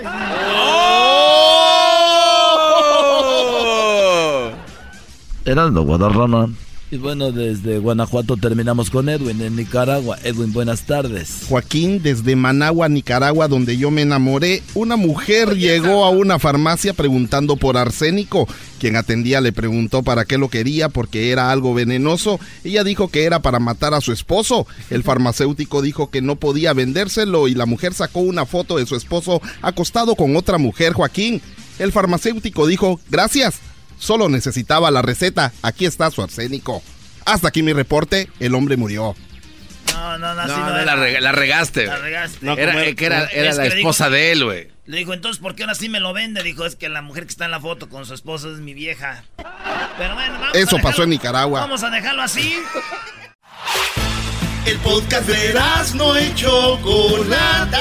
Erasno, Guadarrama. Y bueno, desde Guanajuato terminamos con Edwin en Nicaragua. Edwin, buenas tardes.
Joaquín, desde Managua, Nicaragua, donde yo me enamoré, una mujer llegó a una farmacia preguntando por arsénico. Quien atendía le preguntó para qué lo quería, porque era algo venenoso. Ella dijo que era para matar a su esposo. El farmacéutico dijo que no podía vendérselo y la mujer sacó una foto de su esposo acostado con otra mujer, Joaquín. El farmacéutico dijo, gracias, solo necesitaba la receta, aquí está su arsénico. Hasta aquí mi reporte, el hombre murió.
No, no, no, así
No,
no
no,
era.
la, rega- la regaste.
La regaste.
era eh, que era, era
Es
la
que le dijo-
esposa de él, güey.
Le dijo, entonces, ¿por qué ahora sí me lo vende? Dijo, es que la mujer que está en la foto con su esposo es mi vieja. Pero bueno, vamos
Eso
a
pasó
dejarlo-
en Nicaragua.
Vamos a dejarlo así.
El podcast de no y Chocolata.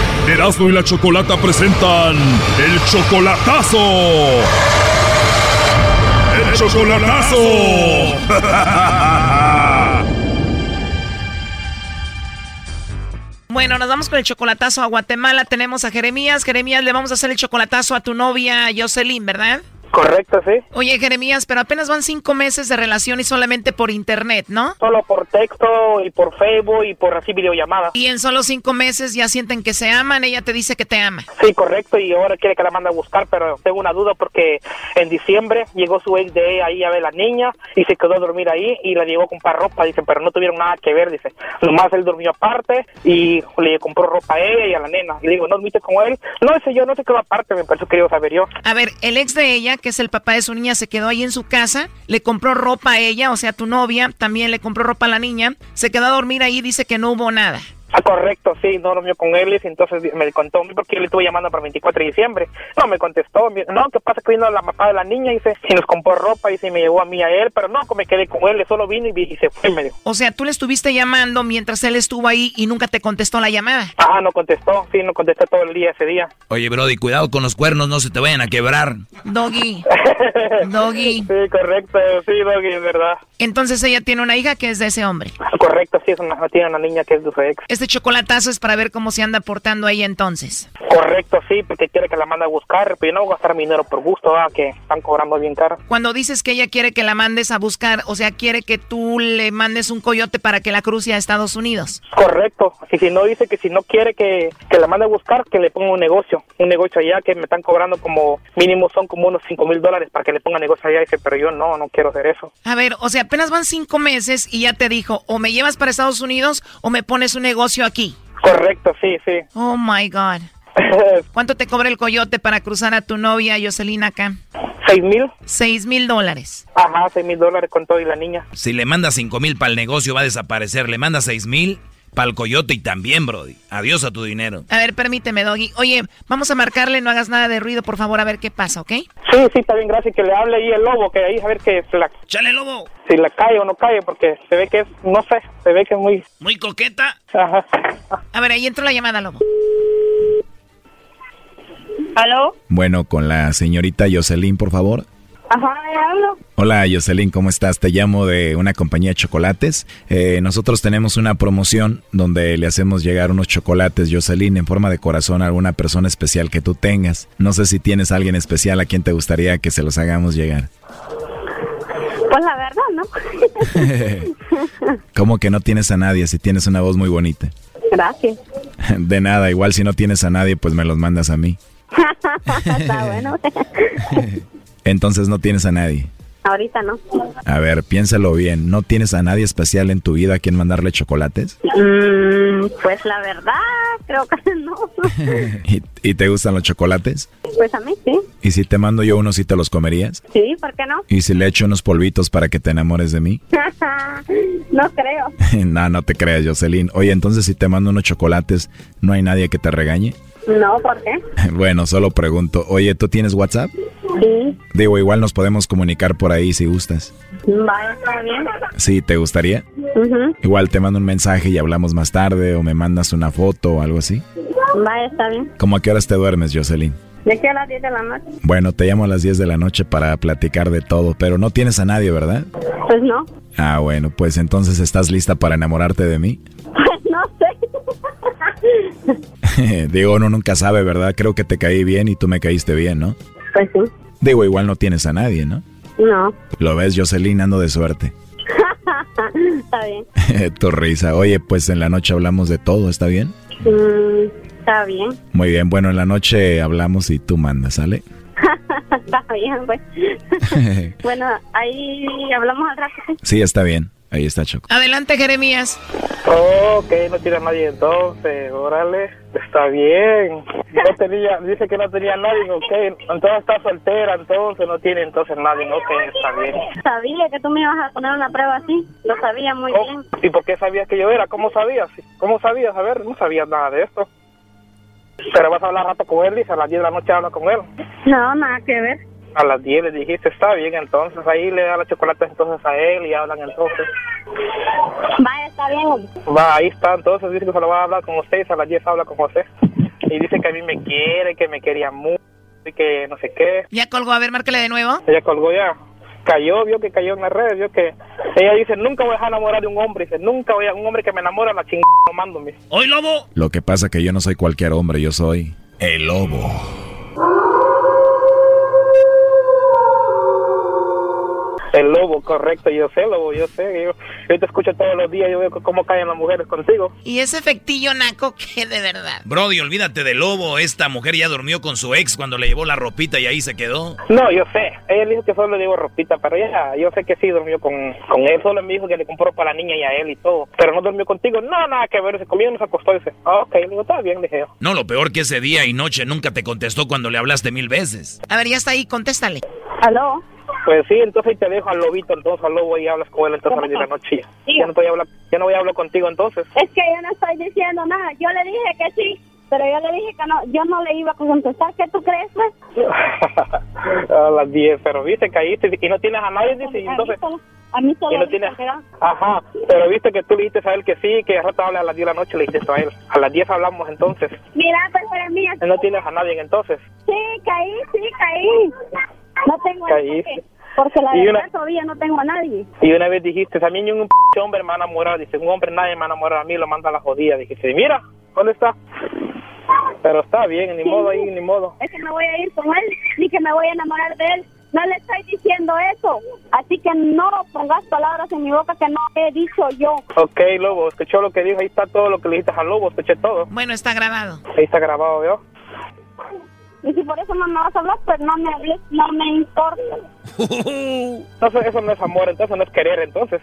Erasmo y la Chocolata presentan El Chocolatazo. ¡El Chocolatazo!
Bueno, nos vamos con el chocolatazo a Guatemala. Tenemos a Jeremías. Jeremías, le vamos a hacer el chocolatazo a tu novia Jocelyn, ¿verdad?
Correcto, sí.
Oye, Jeremías, pero apenas van cinco meses de relación y solamente por internet, ¿no?
Solo por texto y por Facebook y por así videollamadas.
Y en solo cinco meses ya sienten que se aman, ella te dice que te ama.
Sí, correcto, y ahora quiere que la mande a buscar, pero tengo una duda porque en diciembre llegó su ex de ella ahí a ver la niña y se quedó a dormir ahí y la llevó a comprar ropa, dice, pero no tuvieron nada que ver, dice. Nomás él durmió aparte y le compró ropa a ella y a la nena. Le digo, ¿no dormiste con él? No, ese yo no se quedó aparte, me pareció que iba a saber yo.
A ver, el ex de ella, que es el papá de su niña, se quedó ahí en su casa, le compró ropa a ella, o sea, tu novia, también le compró ropa a la niña, se quedó a dormir ahí, dice que no hubo nada.
Ah, correcto, sí, no dormió con él, y entonces me contó, porque yo le estuve llamando para el 24 de diciembre. No, me contestó, no, ¿qué pasa que vino la papá de la niña? Y, dice, y nos compró ropa y se me llevó a mí a él, pero no, me quedé con él, solo vino y, y se fue, me dijo.
O sea, tú le estuviste llamando mientras él estuvo ahí y nunca te contestó la llamada.
Ah, no contestó, sí, no contesté todo el día ese día.
Oye, Brody, cuidado con los cuernos, no se te vayan a quebrar.
Doggy. Doggy.
Sí, correcto, sí, Doggy, es verdad.
Entonces ella tiene una hija que es de ese hombre.
Correcto, sí, es una, tiene una niña que es de su ex.
Este chocolatazo es para ver cómo se anda portando ella entonces.
Correcto, sí, porque quiere que la mande a buscar, pero yo no voy a gastar mi dinero por gusto, que están cobrando bien caro.
Cuando dices que ella quiere que la mandes a buscar, o sea, quiere que tú le mandes un coyote para que la cruce a Estados Unidos.
Correcto, y si no dice que si no quiere que, que la mande a buscar, que le ponga un negocio, un negocio allá que me están cobrando como mínimo son como unos 5 mil dólares para que le ponga negocio allá, dice, pero yo no, no quiero hacer eso.
A ver, o sea, apenas van cinco meses y ya te dijo, o me llevas para Estados Unidos o me pones un negocio aquí.
Correcto, sí, sí.
Oh my God. ¿Cuánto te cobra el coyote para cruzar a tu novia Jocelyn acá?
¿Seis mil?
Seis mil dólares.
Ajá, seis mil dólares con todo y la niña.
Si le manda cinco mil para el negocio va a desaparecer. Le manda seis mil para el coyote y también, Brody. Adiós a tu dinero.
A ver, permíteme, Doggy. Oye, vamos a marcarle, no hagas nada de ruido, por favor, a ver qué pasa, ¿ok?
Sí, sí, está bien, gracias. Que le hable ahí el lobo, que ahí a ver que se la...
¡Chale, lobo!
Si la cae o no cae, porque se ve que es, no sé, se ve que es muy...
Muy coqueta.
Ajá.
A ver, ahí entró la llamada, lobo.
¿Aló?
Bueno, con la señorita Jocelyn, por favor.
Ajá, hablo.
Hola Jocelyn, ¿cómo estás? Te llamo de una compañía de chocolates. Eh, nosotros tenemos una promoción donde le hacemos llegar unos chocolates, Jocelyn, en forma de corazón a alguna persona especial que tú tengas. No sé si tienes a alguien especial a quien te gustaría que se los hagamos llegar.
Pues la verdad, ¿no?
¿Cómo que no tienes a nadie si tienes una voz muy bonita?
Gracias.
De nada, igual si no tienes a nadie, pues me los mandas a mí.
Está bueno.
Entonces no tienes a nadie.
Ahorita no.
A ver, piénsalo bien. ¿No tienes a nadie especial en tu vida a quien mandarle chocolates?
Mm, pues la verdad, creo que no.
¿Y, y te gustan los chocolates?
Pues a mí sí.
¿Y si te mando yo unos, sí te los comerías?
Sí, ¿por qué no?
¿Y si le echo unos polvitos para que te enamores de mí?
no creo.
no, no te creas, Jocelyn. Oye, entonces si te mando unos chocolates, ¿no hay nadie que te regañe?
No, ¿por qué?
Bueno, solo pregunto. Oye, ¿tú tienes WhatsApp?
Sí.
Digo, igual nos podemos comunicar por ahí si gustas.
Vaya, está bien.
Sí, ¿te gustaría? Igual te mando un mensaje y hablamos más tarde o me mandas una foto o algo así.
Vaya, está bien.
¿Cómo a qué horas te duermes, Jocelyn?
De aquí a las 10 de la noche.
Bueno, te llamo a las 10 de la noche para platicar de todo, pero no tienes a nadie, ¿verdad?
Pues no.
Ah, bueno, pues entonces estás lista para enamorarte de mí.
Pues no sé.
Digo, uno nunca sabe, ¿verdad? Creo que te caí bien y tú me caíste bien, ¿no?
Pues sí.
Digo, igual no tienes a nadie, ¿no?
No.
Lo ves, Jocelyn, ando de suerte.
está bien.
tu risa. Oye, pues en la noche hablamos de todo, ¿está bien?
Mm, está bien.
Muy bien, bueno, en la noche hablamos y tú mandas, ¿sale?
está bien, pues. bueno, ahí hablamos al rato. ¿sí?
Sí, está bien. Ahí está Choco.
Adelante, Jeremías.
Ok, no tiene a nadie entonces, órale, está bien. No tenía, dice que no tenía nadie, ok, entonces está soltera, entonces no tiene entonces nadie, ok, está bien.
Sabía que tú me ibas a poner una prueba así. Lo sabía muy
Oh,
bien.
¿Y por qué sabías que yo era? ¿Cómo sabías? ¿Cómo sabías? A ver, no sabías nada de esto. Pero vas a hablar rato con él, dice, a las 10 de la noche habla con él.
No, nada que ver.
A las 10 le dijiste, está bien, entonces ahí le da los chocolates entonces a él y hablan entonces.
Vaya, está bien.
Va, ahí está, entonces dice que se lo va a hablar con usted y a las 10 habla con José. y dice que a mí me quiere, que me quería mucho y que no sé qué.
¿Ya colgó? A ver, márcale de nuevo.
Ella colgó ya. Cayó, vio que cayó en las redes, vio que... Ella dice, nunca voy a dejar enamorar de un hombre. Dice, nunca voy a... Un hombre que me enamora, la chingada tomándome.
¡Hoy, lobo!
Lo que pasa que yo no soy cualquier hombre, yo soy el lobo.
El lobo, correcto, yo sé, lobo, yo sé. Yo, yo te escucho todos los días, yo veo cómo caen las mujeres contigo.
¿Y ese efectillo naco qué de verdad?
Brody, olvídate del lobo. Esta mujer ya durmió con su ex cuando le llevó la ropita y ahí se quedó.
No, yo sé. Ella dijo que solo le llevó ropita, pero ya, yo sé que sí durmió con, con él. Solo me dijo que le compró para la niña y a él y todo. Pero no durmió contigo. No, nada que ver. Se comió y no se acostó. Y dice, ah, ok, le digo, está bien, dije yo.
No, lo peor que ese día y noche nunca te contestó cuando le hablaste mil veces.
A ver, ya está ahí, contéstale.
¿Aló?
Pues sí, entonces te dejo al lobito, entonces al lobo y hablas con él entonces a la noche. Ya. No voy a hablar, ya no voy a hablar contigo entonces.
Es que yo no estoy diciendo nada. Yo le dije que sí, pero yo le dije que no. Yo no le iba a contestar. ¿Qué tú crees, pues?
a las 10, pero viste, caíste y no tienes a nadie, dice, y entonces...
A mí solo
y no tienes... Ajá, pero viste que tú le dijiste a él que sí, que al rato habla a las 10 de la noche, le dijiste a él. A las 10 hablamos entonces.
Mira, pues era mía.
No tienes a nadie entonces.
Sí, caí, sí, caí. No tengo a
Caíste.
nadie, Porque la
Y
verdad
una- todavía
no tengo a nadie.
Y una vez dijiste, a mí ni un p hombre me va a enamorar. Dice, un hombre nadie me va a enamorar a mí, lo manda a la jodida. Dijiste, mira, ¿dónde está? Pero está bien, ni
Sí.
modo ahí, ni modo.
Es que me voy a ir con él, ni que me voy a enamorar de él. No le estoy diciendo eso. Así que no pongas palabras en mi boca que no he dicho yo.
Ok, Lobo, escuchó lo que dijo, ahí está todo lo que le dijiste al Lobo, escuché todo.
Bueno, está grabado.
Ahí está grabado, ¿vio?
Y si por eso no me vas a hablar, pues no me hables, no me importa.
Entonces eso no es amor, entonces no es querer, entonces.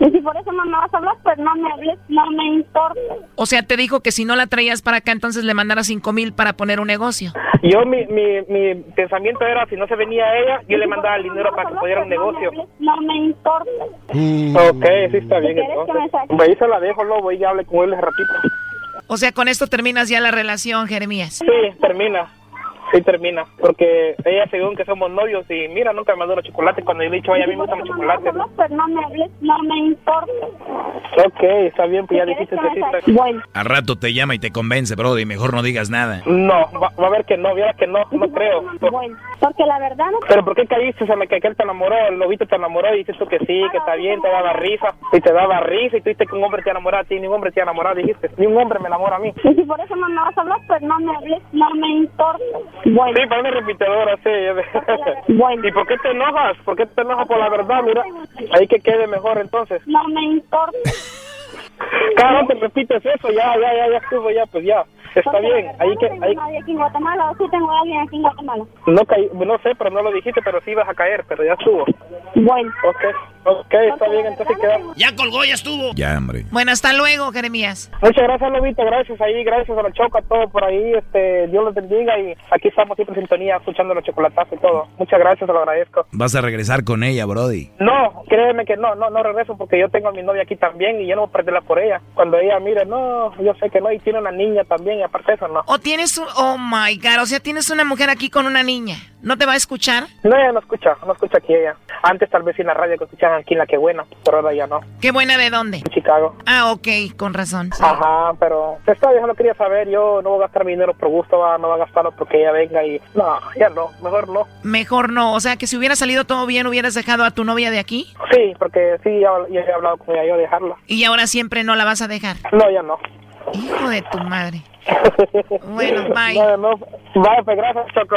Y si por eso no me vas a hablar, pues no me hables, no me importa.
O sea, te dijo que si no la traías para acá, entonces le mandara cinco mil para poner un negocio.
Yo, mi, mi, mi pensamiento era, si no se venía ella, yo le mandaba el dinero para que pudiera un negocio.
No me importa.
Ok, sí está bien,
¿Quieres que me
entonces.
saque?
Pues ahí se la dejo, Lobo, y ya hable con él un ratito.
O sea, con esto terminas ya la relación, Jeremías.
Sí, termina. Sí, termina. Porque ella, según que somos novios, y mira, nunca me mandó los chocolates. Cuando yo le he dicho, ay, a mí me gustan los chocolates.
Pues no me hables, no me importa.
Ok, está bien, pues ya dijiste que sí. está-
Bueno.
Al rato te llama y te convence, Brody. Mejor no digas nada.
No, va, va a ver que no, viera que no, no creo.
Bueno, porque la verdad no...
Pero ¿por qué caíste? Se me que él te enamoró, el lobito te enamoró y dices tú que sí, que está bien, te daba risa. Y te daba risa y tú dijiste que un hombre te enamoró a ti, ni un hombre te enamoró, dijiste. Ni un hombre me enamora a mí.
Y si por eso no me vas a hablar, pues no me hables, no me importa. Bueno.
Sí, para una repetidora, sí.
Bueno.
¿Y por qué te enojas? ¿Por qué te enojas por la verdad? Mira, ahí que quede mejor entonces.
No me importa.
Cada vez te repites eso, ya, ya, ya, ya estuvo, ya, pues ya. Está
Porque
bien, ahí que,
tengo
ahí,
nadie aquí en Guatemala, o sí tengo a alguien aquí en Guatemala.
no caí, no sé, pero no lo dijiste, pero sí ibas a caer, pero ya estuvo.
Bueno.
Ok, ok, está bien, entonces queda.
Ya colgó, ya estuvo.
Ya, hombre.
Bueno, hasta luego, Jeremías.
Muchas gracias, Lobito, gracias ahí, gracias a la Choca, a todo por ahí, este, Dios los bendiga y aquí estamos siempre en sintonía, escuchando los chocolatazos y todo. Muchas gracias, te lo agradezco.
Vas a regresar con ella, Brody.
No, créeme que no, no, no regreso porque yo tengo a mi novia aquí también y yo no voy a perderla por ella. Cuando ella mire, no, yo sé que no, y tiene una niña también y aparte de eso, no.
O tienes un... Oh, my God. O sea, tienes una mujer aquí con una niña. ¿No te va a escuchar?
No, ella no escucha, no escucha aquí ella. Antes tal vez en la radio que escuchaban aquí en La Que Buena, pero ahora ya no.
¿Qué buena de dónde?
En Chicago.
Ah, ok, con razón. sí.
Ajá, pero está bien, no quería saber, yo no voy a gastar mi dinero por gusto, va, no voy a gastarlo porque ella venga y... No, ya no, mejor no.
Mejor no. O sea, que si hubiera salido todo bien, hubieras dejado a tu novia de aquí.
Sí, porque sí, ya, ya he hablado con ella, yo dejarla.
Y ahora siempre no la vas a dejar.
No, ya no.
Hijo de tu madre. Bueno, bye.
No, no. Vale, pues gracias, Choco.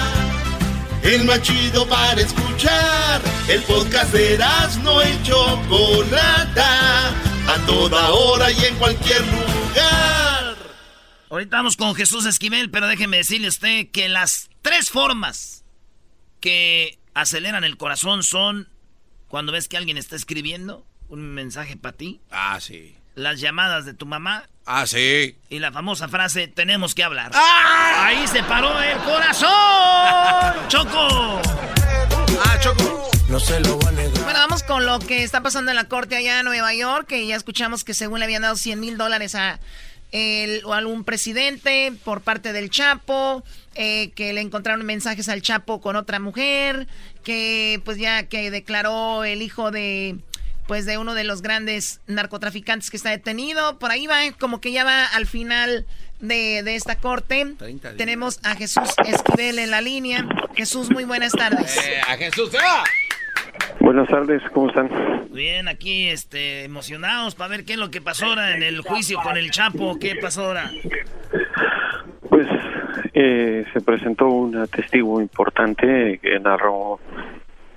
El más chido para escuchar. El podcast de no y Chocolata. A toda hora y en cualquier lugar.
Ahorita vamos con Jesús Esquivel, pero déjeme decirle a usted que las tres formas que aceleran el corazón son cuando ves que alguien está escribiendo un mensaje para ti.
Ah, sí.
Las llamadas de tu mamá.
Ah, sí.
Y la famosa frase, tenemos que hablar. ¡Ah! Ahí se paró el corazón. Choco.
Ah, Choco.
No se lo van a Bueno, vamos con lo que está pasando en la corte allá en Nueva York, que ya escuchamos que según le habían dado 100 mil dólares a el, o algún presidente por parte del Chapo, eh, que le encontraron mensajes al Chapo con otra mujer, que pues ya que declaró el hijo de pues de uno de los grandes narcotraficantes que está detenido. Por ahí va, como que ya va al final de, esta corte. Tenemos a Jesús Esquivel en la línea. Jesús, muy buenas tardes.
Eh, a Jesús, va.
Buenas tardes, ¿cómo están?
Bien, aquí este, emocionados para ver qué es lo que pasó ahora en el juicio con el Chapo. ¿Qué pasó ahora?
Pues eh, se presentó un testigo importante que narró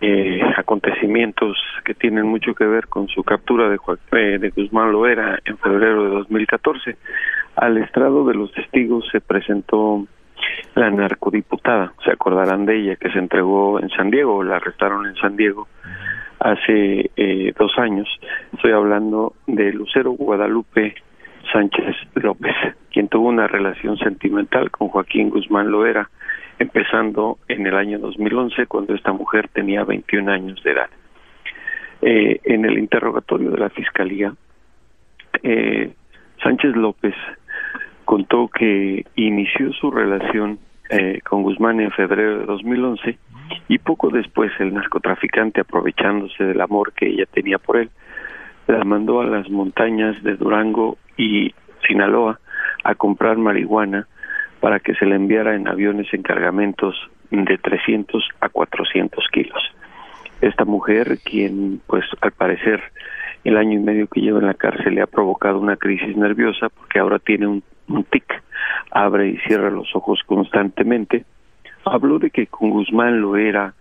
eh, acontecimientos que tienen mucho que ver con su captura de, eh, de Guzmán Loera en febrero de 2014. Al estrado de los testigos se presentó la narcodiputada, se acordarán de ella, que se entregó en San Diego, la arrestaron en San Diego hace eh, dos años. Estoy hablando de Lucero Guadalupe Sánchez López, quien tuvo una relación sentimental con Joaquín Guzmán Loera empezando en el año 2011 cuando esta mujer tenía 21 años de edad. Eh, en el interrogatorio de la Fiscalía, eh, Sánchez López contó que inició su relación eh, con Guzmán en febrero de 2011 y poco después el narcotraficante, aprovechándose del amor que ella tenía por él, la mandó a las montañas de Durango y Sinaloa a comprar marihuana para que se le enviara en aviones en cargamentos de 300 a 400 kilos. Esta mujer, quien pues al parecer el año y medio que lleva en la cárcel le ha provocado una crisis nerviosa porque ahora tiene un, un tic, abre y cierra los ojos constantemente, habló de que con Guzmán lo era,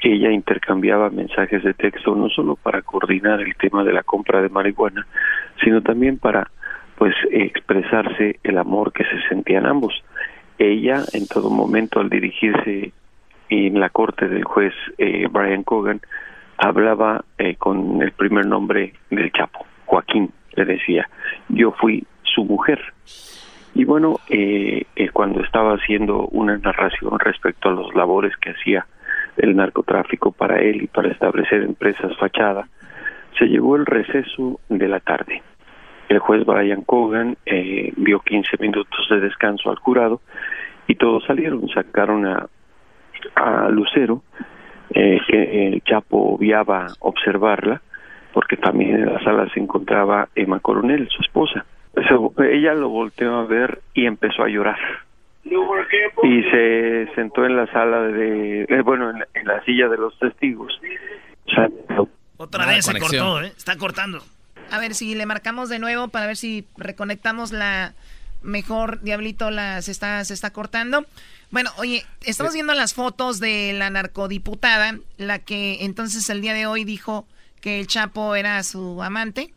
ella intercambiaba mensajes de texto no solo para coordinar el tema de la compra de marihuana, sino también para pues expresarse el amor que se sentían ambos. Ella en todo momento al dirigirse en la corte del juez eh, Brian Cogan hablaba eh, con el primer nombre del Chapo, Joaquín, le decía, yo fui su mujer. Y bueno, eh, cuando estaba haciendo una narración respecto a los labores que hacía el narcotráfico para él y para establecer empresas fachada, se llevó el receso de la tarde el juez Brian Cogan eh, dio 15 minutos de descanso al jurado y todos salieron, sacaron a, a Lucero, eh, que el Chapo viaba observarla, porque también en la sala se encontraba Emma Coronel, su esposa. ella lo volteó a ver y empezó a llorar. Y se sentó en la sala de, eh, bueno, en la, silla de los testigos.
Otra vez se cortó, ¿eh? Está cortando.
A ver si le marcamos de nuevo para ver si reconectamos la mejor. Diablito la, se, está, se está cortando. Bueno, oye, estamos viendo las fotos de la narcodiputada, la que entonces el día de hoy dijo que el Chapo era su amante,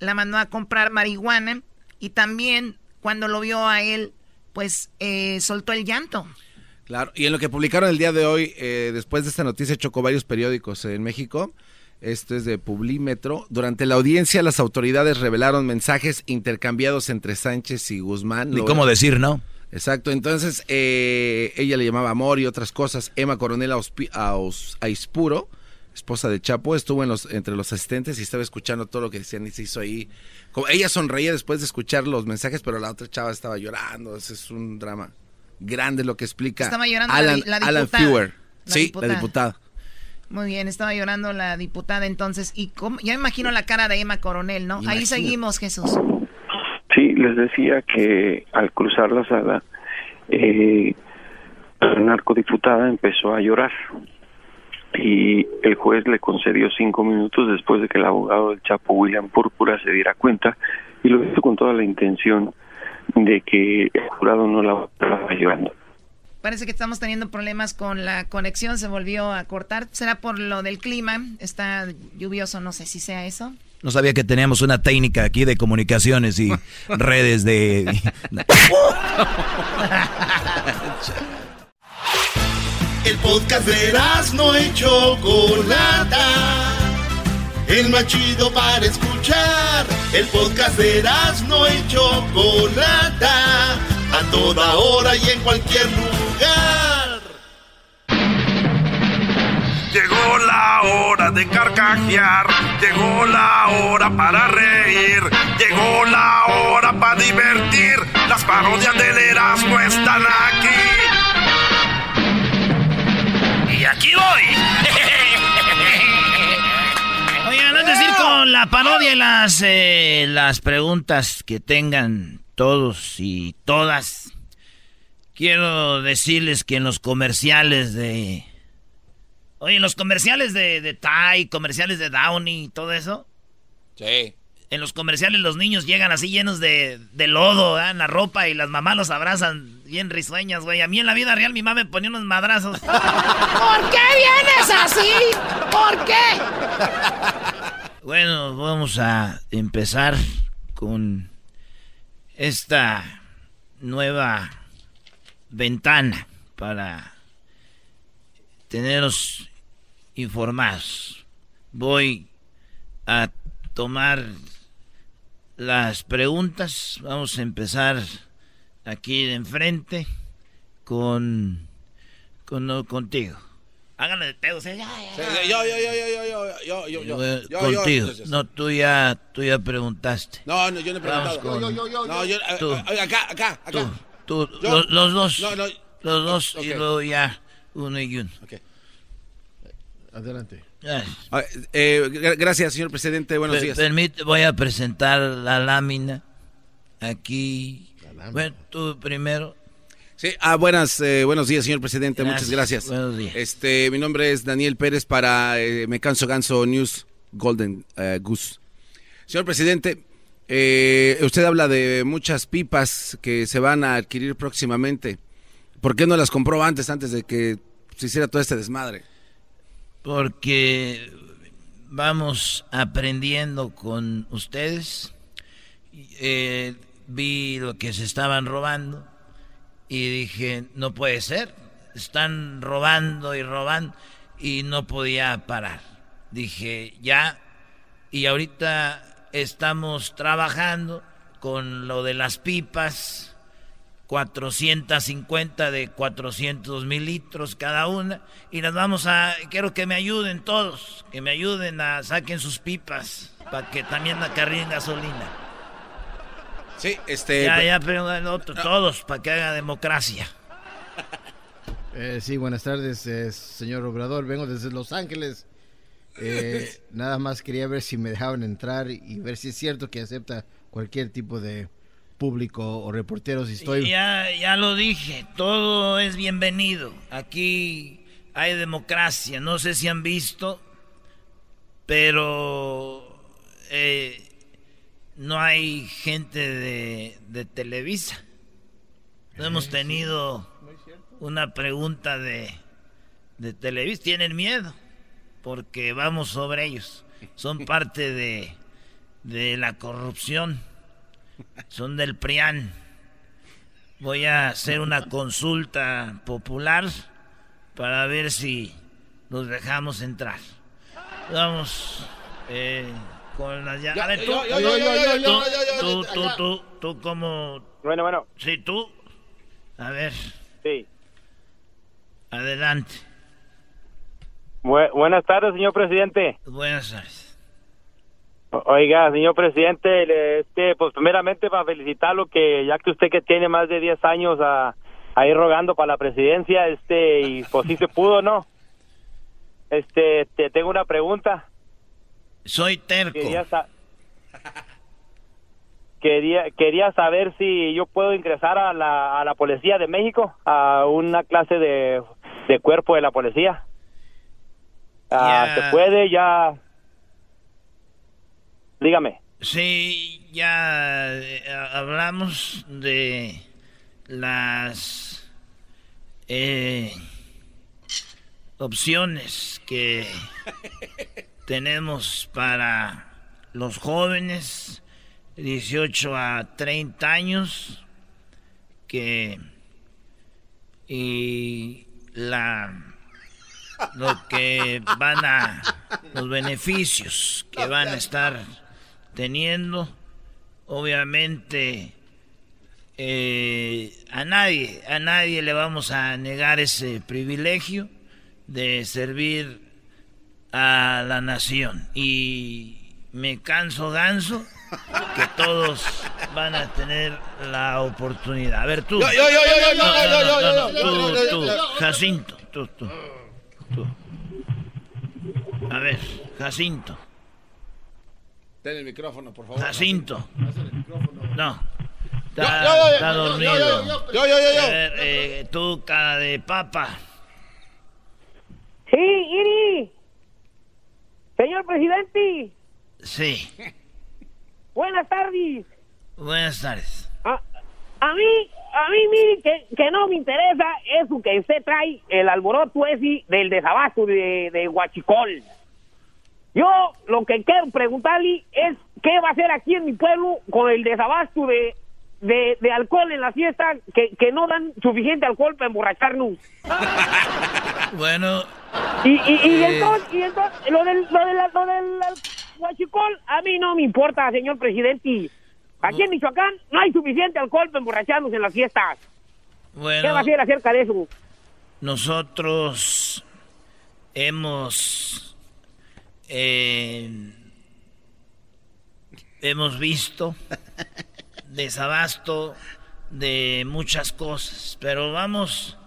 la mandó a comprar marihuana y también cuando lo vio a él, pues eh, soltó el llanto.
Claro, y en lo que publicaron el día de hoy, eh, después de esta noticia, chocó varios periódicos en México. Esto es de Publímetro. Durante la audiencia, las autoridades revelaron mensajes intercambiados entre Sánchez y Guzmán.
¿Y cómo decir, no?
Exacto, entonces eh, ella le llamaba amor y otras cosas. Emma Coronel Aispuro, esposa de Chapo, estuvo en los, entre los asistentes y estaba escuchando todo lo que decían y se hizo ahí. Como, ella sonreía después de escuchar los mensajes, pero la otra chava estaba llorando. Ese es un drama grande lo que explica
estaba llorando Alan, la,
Alan Fewer. sí, la diputada.
Muy bien, estaba llorando la diputada entonces. Y ya me imagino la cara de Emma Coronel, ¿no? Ahí seguimos, Jesús.
Sí, les decía que al cruzar la sala, eh, la narcodiputada empezó a llorar. Y el juez le concedió cinco minutos después de que el abogado del Chapo, William Púrpura, se diera cuenta. Y lo hizo con toda la intención de que el jurado no la estaba llorando.
Parece que estamos teniendo problemas con la conexión, se volvió a cortar. ¿Será por lo del clima? Está lluvioso, no sé si sea eso.
No sabía que teníamos una técnica aquí de comunicaciones y redes de...
El podcast de no hecho Chocolata el más chido para escuchar. El podcast de no y Chocolata, a toda hora y en cualquier lugar.
Llegó la hora de carcajear, llegó la hora para reír, llegó la hora para divertir. Las parodias del Erasmo están aquí.
Y aquí voy. decir con la parodia y las, eh, las preguntas que tengan todos y todas, quiero decirles que en los comerciales de... Oye, en los comerciales de, de Thai, comerciales de Downy y todo eso.
Sí.
En los comerciales los niños llegan así llenos de, de lodo en la ropa y las mamás los abrazan bien risueñas, güey. A mí en la vida real mi mamá me ponía unos madrazos.
¿Por qué vienes así? ¿Por qué?
Bueno, vamos a empezar con esta nueva ventana para teneros informados. Voy a tomar las preguntas. Vamos a empezar aquí de enfrente con, con contigo. Háganle de pedo, Yo, yo, yo, yo, yo, yo, yo, yo, Contigo. No, tú ya, tú ya preguntaste.
No, no, yo no he preguntado. Con... Yo, yo, yo, no, yo, tú. acá, acá, acá.
Tú, tú los, los, dos. No, no. Los dos okay. y luego ya uno y uno.
Ok. Adelante.
Eh, gracias, señor presidente. Buenos días.
Permite, voy a presentar la lámina aquí. La lámina. Bueno, tú primero.
Sí, ah, buenas, eh, buenos días, señor presidente. Muchas gracias.
Buenos días.
Este, mi nombre es Daniel Pérez para eh, Me Canso Ganso News Golden uh, Goose. Señor presidente, eh, usted habla de muchas pipas que se van a adquirir próximamente. ¿Por qué no las compró antes, antes de que se hiciera todo este desmadre?
Porque vamos aprendiendo con ustedes. Eh, vi lo que se estaban robando y dije, no puede ser, están robando y robando y no podía parar. Dije, ya, y ahorita estamos trabajando con lo de las pipas, 450 de 400 mil litros cada una, y las vamos a, quiero que me ayuden todos, que me ayuden a saquen sus pipas, para que también la carguen gasolina.
Sí, este.
Ya, ya, pero el otro, todos, para que haga democracia.
Eh, sí, buenas tardes, eh, señor Obrador. Vengo desde Los Ángeles. Eh, nada más quería ver si me dejaban entrar y ver si es cierto que acepta cualquier tipo de público o reporteros. Si estoy...
Ya, ya lo dije, todo es bienvenido. Aquí hay democracia. No sé si han visto, pero eh, no hay gente de, de Televisa. No hemos tenido una pregunta de, de Televisa. Tienen miedo porque vamos sobre ellos. Son parte de, de la corrupción. Son del PRIAN. Voy a hacer una consulta popular para ver si los dejamos entrar. Vamos. Eh, con las llaves. A ver, tú, tú, tú, tú, tú, como...
Bueno, bueno.
Sí, tú. A ver.
Sí.
Adelante.
Buenas tardes, señor presidente.
Buenas tardes.
Oiga, señor presidente, este, pues primeramente para felicitarlo que ya que usted que tiene más de 10 años a, a ir rogando para la presidencia, este, y pues sí se pudo, ¿no? Este, te tengo una pregunta.
Soy terco.
Quería, quería, saber si yo puedo ingresar a la, a la Policía de México, a una clase de, de cuerpo de la policía. Ah, ¿Se puede ya? Dígame.
Sí, ya eh, hablamos de las eh, opciones que tenemos para los jóvenes 18 a 30 años que y la lo que van a los beneficios que van a estar teniendo. Obviamente, eh, a nadie, a nadie le vamos a negar ese privilegio de servir a la nación. Y me canso ganso que todos van a tener la oportunidad. A ver, tú. Yo, yo, yo, yo, yo, yo, Tú, tú, Jacinto, tú, tú. A ver, Jacinto.
Ten el micrófono, por favor.
Jacinto. No. Está, está dormido.
Yo, yo, yo, yo.
A ver, eh, tú, cara de papa.
Sí, Iri. Señor presidente.
Sí.
Buenas tardes.
Buenas tardes.
A, a mí, a mí, mire, que, que no me interesa eso que usted trae, el alboroto ese del desabasto de, de Huachicol. Yo lo que quiero preguntarle es qué va a hacer aquí en mi pueblo con el desabasto de, de, de alcohol en la fiesta, que, que no dan suficiente alcohol para emborracharnos.
Bueno.
Y, y, y
eh,
entonces, y entonces, lo del, lo del, lo del huachicol, a mí no me importa, señor presidente. Aquí en Michoacán no hay suficiente alcohol para emborracharnos en las fiestas.
Bueno.
¿Qué va a hacer acerca de eso?
Nosotros hemos eh, hemos visto desabasto de muchas cosas, pero vamos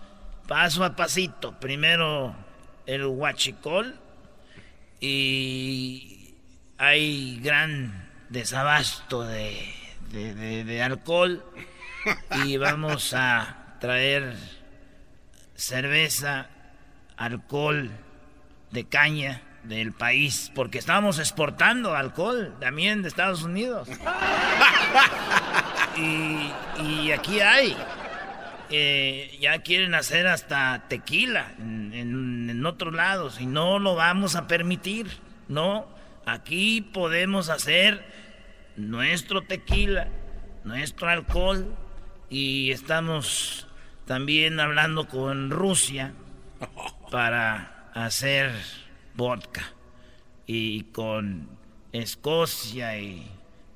paso a pasito. Primero el huachicol y hay gran desabasto de, de- de- de alcohol y vamos a traer cerveza, alcohol de caña del país, porque estamos exportando alcohol también de Estados Unidos. y, y aquí hay. eh, ya quieren hacer hasta tequila en, en- en otros lados y no lo vamos a permitir. No, aquí podemos hacer nuestro tequila, nuestro alcohol y estamos también hablando con Rusia para hacer vodka y con Escocia y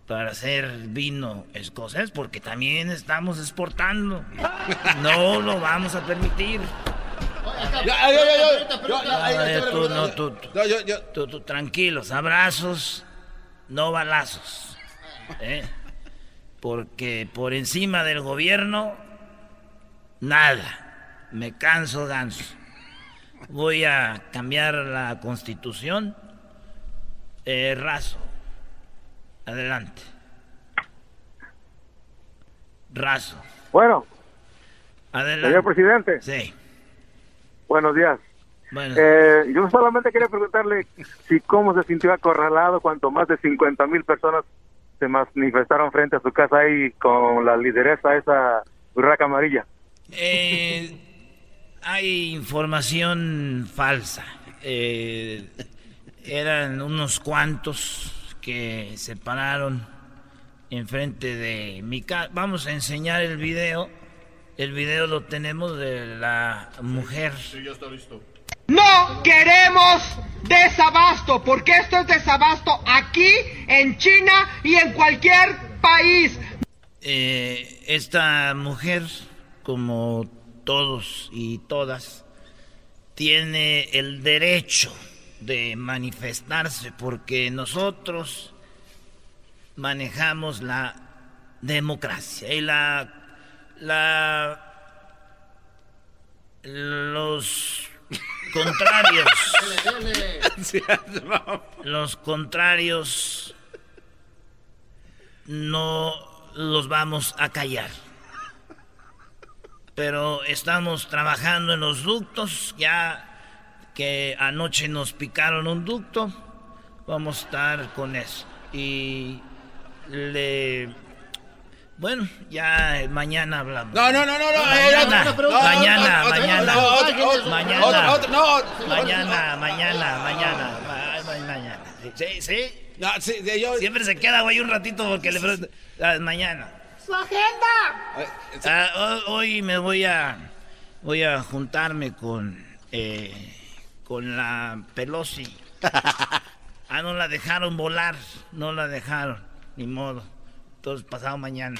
para hacer vino escocés porque también estamos exportando. No lo vamos a permitir. Tú, no, tú, tú- tú, tranquilos, abrazos, no balazos. ¿Eh? Porque por encima del gobierno, nada. Me canso ganso. Voy a cambiar la constitución. Eh, raso. Adelante. Raso.
Bueno,
Adelante.
señor presidente.
Sí.
Buenos días.
Bueno.
Eh, yo solamente quería preguntarle si cómo se sintió acorralado cuando más de 50 mil personas se manifestaron frente a su casa ahí con la lideresa esa burraca amarilla.
Eh, hay información falsa. Eh, eran unos cuantos que se pararon enfrente de mi casa. Vamos a enseñar el video. El video lo tenemos de la mujer.
Sí, ya está listo.
No queremos desabasto, porque esto es desabasto aquí, en China y en cualquier país.
Eh, esta mujer, como todos y todas, tiene el derecho de manifestarse porque nosotros manejamos la democracia y la la los contrarios los contrarios no los vamos a callar. Pero estamos trabajando en los ductos, ya que anoche nos picaron un ducto, vamos a estar con eso. Y le... Bueno, ya mañana hablamos.
No, no, no, no, no.
Mañana,
eh,
mañana, mañana, mañana, mañana, mañana, mañana, ma- ma- mañana. Sí, sí.
No, sí, de- yo-
Siempre se queda, güey, un ratito porque le pregunto. Ah, mañana.
¡Su agenda!
Ah, ho- hoy me voy a voy a juntarme con eh, con la Pelosi ah, no la dejaron volar. No la dejaron. Ni modo. Entonces, pasado mañana.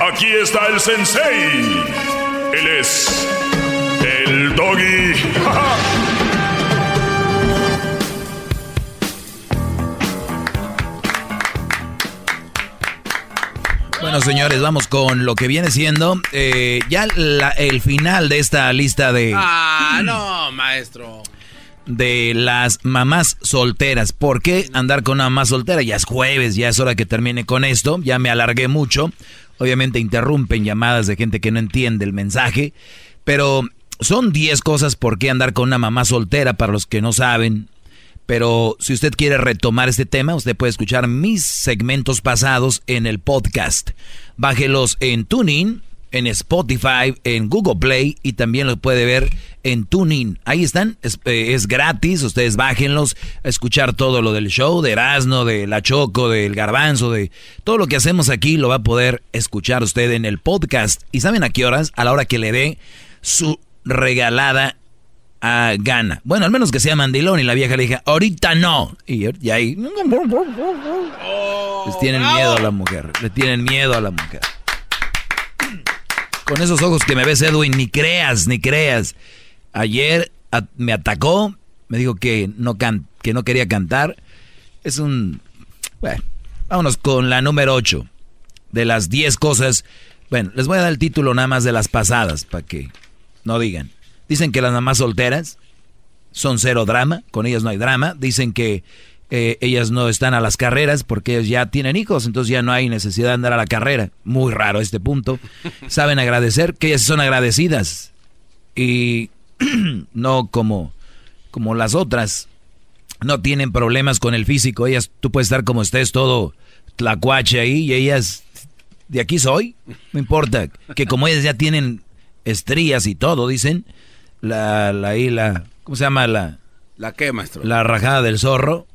Aquí está el sensei. Él es el doggy.
Bueno, señores, vamos con lo que viene siendo eh, ya el final de esta lista de...
Ah, no, maestro.
De las mamás solteras. ¿Por qué andar con una mamá soltera? Ya es jueves, ya es hora que termine con esto. Ya me alargué mucho. Obviamente interrumpen llamadas de gente que no entiende el mensaje. Pero son 10 cosas por qué andar con una mamá soltera para los que no saben. Pero si usted quiere retomar este tema, usted puede escuchar mis segmentos pasados en el podcast. Bájelos en TuneIn, en Spotify, en Google Play y también los puede ver en TuneIn. Ahí están, es, eh, gratis, ustedes bájenlos a escuchar todo lo del show, de Erasmo, de La Choco, del Garbanzo, de todo lo que hacemos aquí lo va a poder escuchar usted en el podcast. ¿Y saben a qué horas? A la hora que le dé su regalada a gana. Bueno, al menos que sea mandilón y la vieja le dije, ahorita no. Y, ahí... les tienen miedo a la mujer, le tienen miedo a la mujer. Con esos ojos que me ves, Edwin, ni creas, ni creas. Ayer me atacó, me dijo que no, que no quería cantar. Es un... Bueno, vámonos con la número 8. De las 10 cosas... Bueno, les voy a dar el título nada más de las pasadas, para que no digan. Dicen que las mamás solteras son cero drama, con ellas no hay drama. Dicen que eh, ellas no están a las carreras porque ellas ya tienen hijos, entonces ya no hay necesidad de andar a la carrera. Muy raro este punto. Saben agradecer, que ellas son agradecidas. Y no como, como las otras. No tienen problemas con el físico. Ellas, tú puedes estar como estés, todo tlacuache ahí, y ellas, de aquí soy. No importa. Que como ellas ya tienen estrías y todo, dicen, la, la, y la, ¿cómo se llama? La,
¿La qué, maestro?
La rajada del zorro.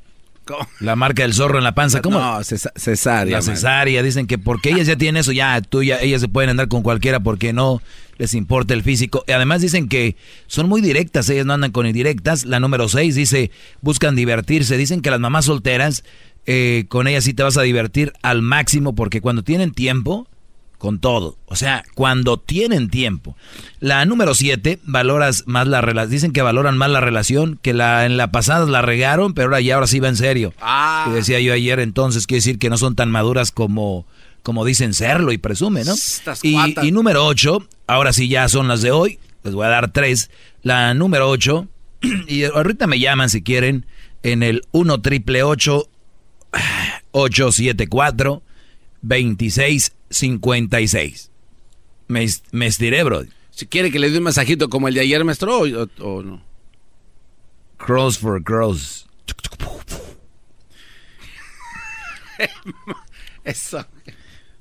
La marca del zorro en la panza, ¿cómo?
No, cesárea.
La cesárea, dicen que porque ellas ya tienen eso, ya tú ya, ellas se pueden andar con cualquiera porque no les importa el físico. Y además dicen que son muy directas, ellas no andan con indirectas. La número 6 dice, buscan divertirse. Dicen que las mamás solteras, eh, con ellas sí te vas a divertir al máximo porque cuando tienen tiempo, con todo. O sea, cuando tienen tiempo. La número siete, valoras más la relación. Dicen que valoran más la relación, que la en la pasada la regaron, pero ahora ya ahora sí va en serio.
Ah.
Y decía yo ayer, entonces quiere decir que no son tan maduras como, como dicen serlo y presumen, ¿no? Y, y, número ocho, ahora sí ya son las de hoy. Les voy a dar tres. La número ocho, y ahorita me llaman si quieren, en el 1 triple 874 26 56. Me, me estiré, bro.
Si quiere que le dé un masajito como el de ayer, maestro, o, no.
Cross for cross.
Eso.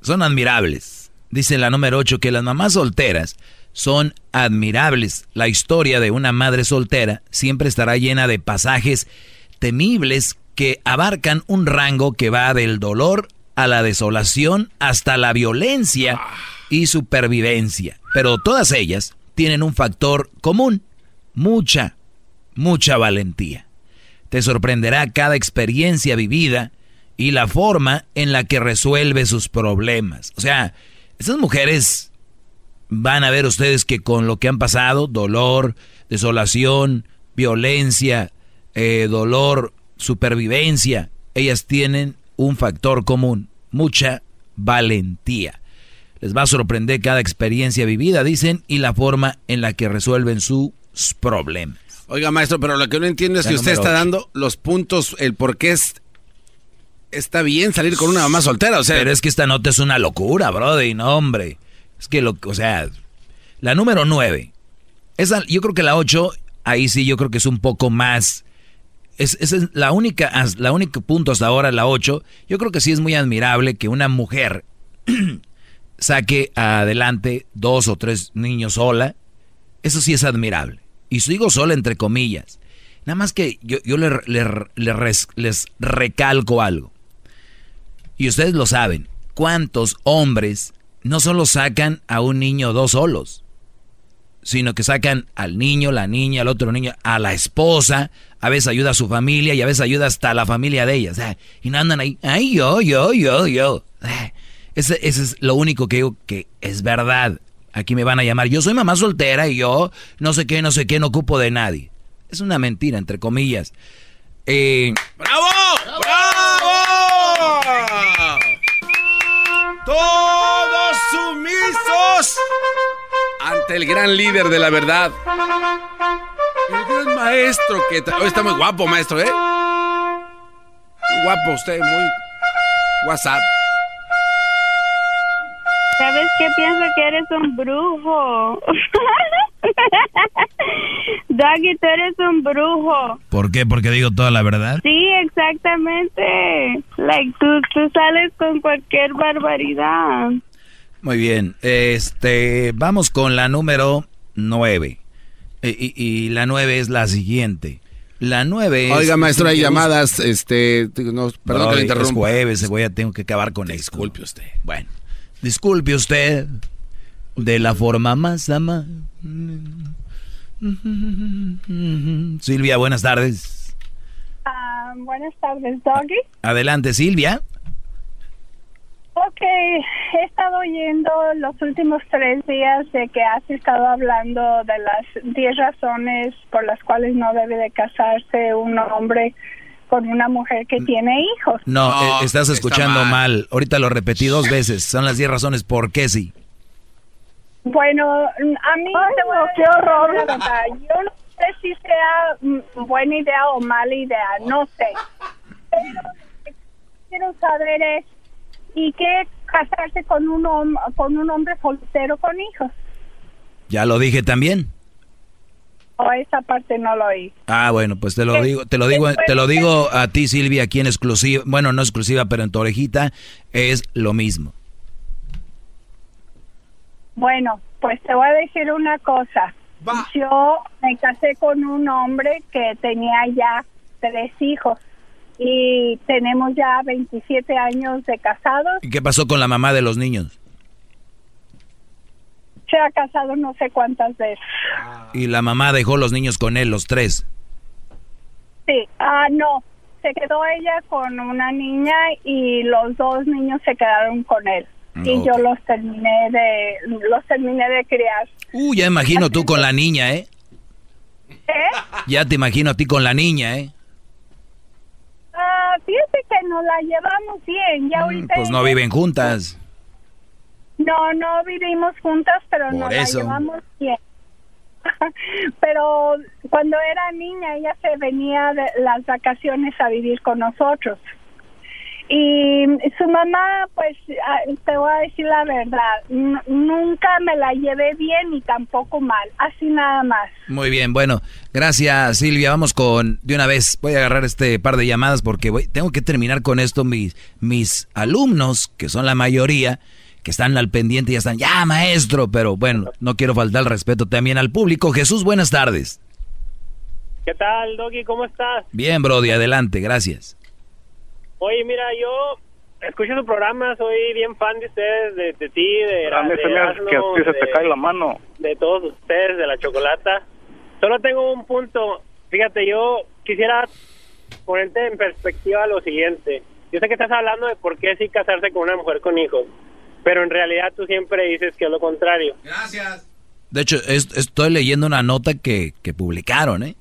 Son admirables. Dice la número 8 que las mamás solteras son admirables. La historia de una madre soltera siempre estará llena de pasajes temibles que abarcan un rango que va del dolor a la desolación hasta la violencia y supervivencia. Pero todas ellas tienen un factor común, mucha, mucha valentía. Te sorprenderá cada experiencia vivida y la forma en la que resuelve sus problemas. O sea, esas mujeres van a ver ustedes que con lo que han pasado, dolor, desolación, violencia, eh, dolor, supervivencia, ellas tienen un factor común, mucha valentía. Les va a sorprender cada experiencia vivida, dicen, y la forma en la que resuelven sus problemas.
Oiga, maestro, pero lo que no entiendo es que usted está dando los puntos, el por qué es, está bien salir con una mamá soltera, o sea.
Pero es que esta nota es una locura, brother, no, hombre. Es que, lo, o sea, la número nueve. Esa, yo creo que la ocho, ahí sí yo creo que es un poco más... Es, es la única, la única punto hasta ahora, la 8. Yo creo que sí es muy admirable que una mujer saque adelante dos o tres niños sola. Eso sí es admirable. Y digo sola entre comillas. Nada más que yo, yo les recalco algo. Y ustedes lo saben. ¿Cuántos hombres no solo sacan a un niño dos solos? sino que sacan al niño, la niña, al otro niño, a la esposa, a veces ayuda a su familia y a veces ayuda hasta a la familia de ellas. y no andan ahí, ay, yo, yo, yo, yo. ese, ese, es lo único que digo que es verdad. Aquí me van a llamar, yo soy mamá soltera y yo no sé qué, no sé qué, no ocupo de nadie. Es una mentira, entre comillas. Eh,
¡Bravo! ¡Bravo! Todos sumisos el gran líder de la verdad. El gran maestro que... Hoy está muy guapo, maestro, ¿eh? Muy guapo usted, muy... WhatsApp.
¿Sabes qué? Pienso que eres un brujo. Doggy, tú eres un brujo.
¿Por qué? ¿Porque digo toda la verdad?
Sí, exactamente. Like, tú, tú sales con cualquier barbaridad.
Muy bien. Este, vamos con la número nueve. Y, la nueve es la siguiente. La nueve
Oiga, maestro, hay llamadas, este, perdón que le interrumpa. Es
jueves, voy a, tengo que acabar con esto.
Disculpe usted.
Bueno, disculpe usted de la forma más ama. Silvia, buenas tardes.
Ah, buenas tardes, Doggy.
Adelante, Silvia.
Ok, he estado oyendo los últimos tres días de que has estado hablando de las diez razones por las cuales no debe de casarse un hombre con una mujer que tiene hijos.
No, eh, estás escuchando mal. Ahorita lo repetí dos veces. Son las diez razones por qué sí.
Bueno, a mí qué horror. Yo no sé si sea mm, buena idea o mala idea, no sé. Pero quiero saber es y qué casarse con un, con un hombre soltero con hijos.
Ya lo dije también.
O esa parte no lo oí.
Ah, bueno, pues te lo digo, te lo digo, te lo digo a ti Silvia aquí en exclusiva, bueno, no exclusiva, pero en tu orejita es lo mismo.
Bueno, pues te voy a decir una cosa. Yo me casé con un hombre que tenía ya tres hijos y tenemos ya 27 años de casados.
¿Y qué pasó con la mamá de los niños?
Se ha casado no sé cuántas veces.
¿Y la mamá dejó los niños con él, los tres?
Sí, ah, no, se quedó ella con una niña y los dos niños se quedaron con él. Mm, y yo los terminé de los terminé de criar.
Uh, ya imagino tú con la niña, ¿eh? ¿Eh? Ya te imagino a ti con la niña, ¿eh?
Fíjate que nos la llevamos bien. Ya mm,
pues no viven juntas.
No, no vivimos juntas, pero nos la llevamos bien. pero cuando era niña ella se venía de las vacaciones a vivir con nosotros. Y su mamá, pues ah, te voy a decir la verdad, nunca me la llevé bien ni tampoco mal, así nada más.
Muy bien, bueno, gracias Silvia, vamos con, de una vez, voy a agarrar este par de llamadas porque voy, tengo que terminar con esto, mis, mis alumnos, que son la mayoría, que están al pendiente y ya están, ya maestro, pero bueno, no quiero faltar el respeto también al público. Jesús, buenas tardes.
¿Qué tal, Doggy? ¿Cómo estás?
Bien, Brody, adelante, gracias.
Oye, mira, yo escucho su programa, soy bien fan de ustedes, de, de ti, de,
a mí se me hace que a ti se te cae la mano.
De todos ustedes, de la chocolata. Solo tengo un punto. Fíjate, yo quisiera ponerte en perspectiva lo siguiente. Yo sé que estás hablando de por qué sí casarse con una mujer con hijos, pero en realidad tú siempre dices que es lo contrario.
Gracias.
De hecho, estoy leyendo una nota que, que publicaron, ¿eh?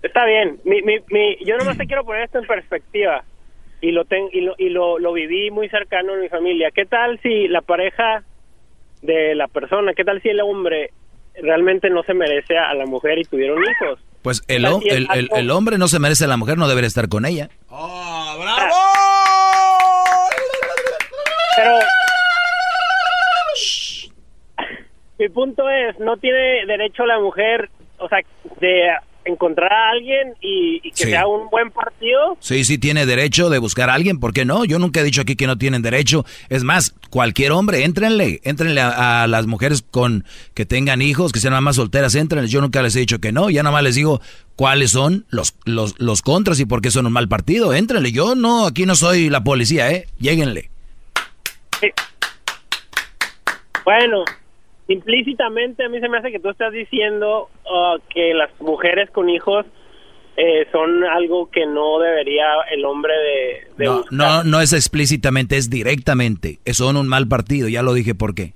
Está bien. Mi, mi, mi, yo nomás te quiero poner esto en perspectiva y lo ten, y, lo, y lo, lo viví muy cercano en mi familia. ¿Qué tal si la pareja de la persona, qué tal si el hombre realmente no se merece a la mujer y tuvieron hijos?
Pues el, el, el, hombre no se merece a la mujer, no debería estar con ella.
¡Oh, bravo!
Pero mi punto es, no tiene derecho la mujer, o sea, de encontrar a alguien y, que sea un buen partido.
Sí, sí, tiene derecho de buscar a alguien, ¿por qué no? Yo nunca he dicho aquí que no tienen derecho. Es más, cualquier hombre, éntrenle, éntrenle a, las mujeres con que tengan hijos, que sean mamás solteras, éntrenle. Yo nunca les he dicho que no, ya nada más les digo cuáles son los, los, los contras y por qué son un mal partido. Éntrenle, yo no, aquí no soy la policía, ¿eh? Lléguenle.
Bueno, implícitamente a mí se me hace que tú estás diciendo uh, que las mujeres con hijos eh, son algo que no debería el hombre de,
no, no, no es explícitamente, es directamente. Son un mal partido, ya lo dije por qué.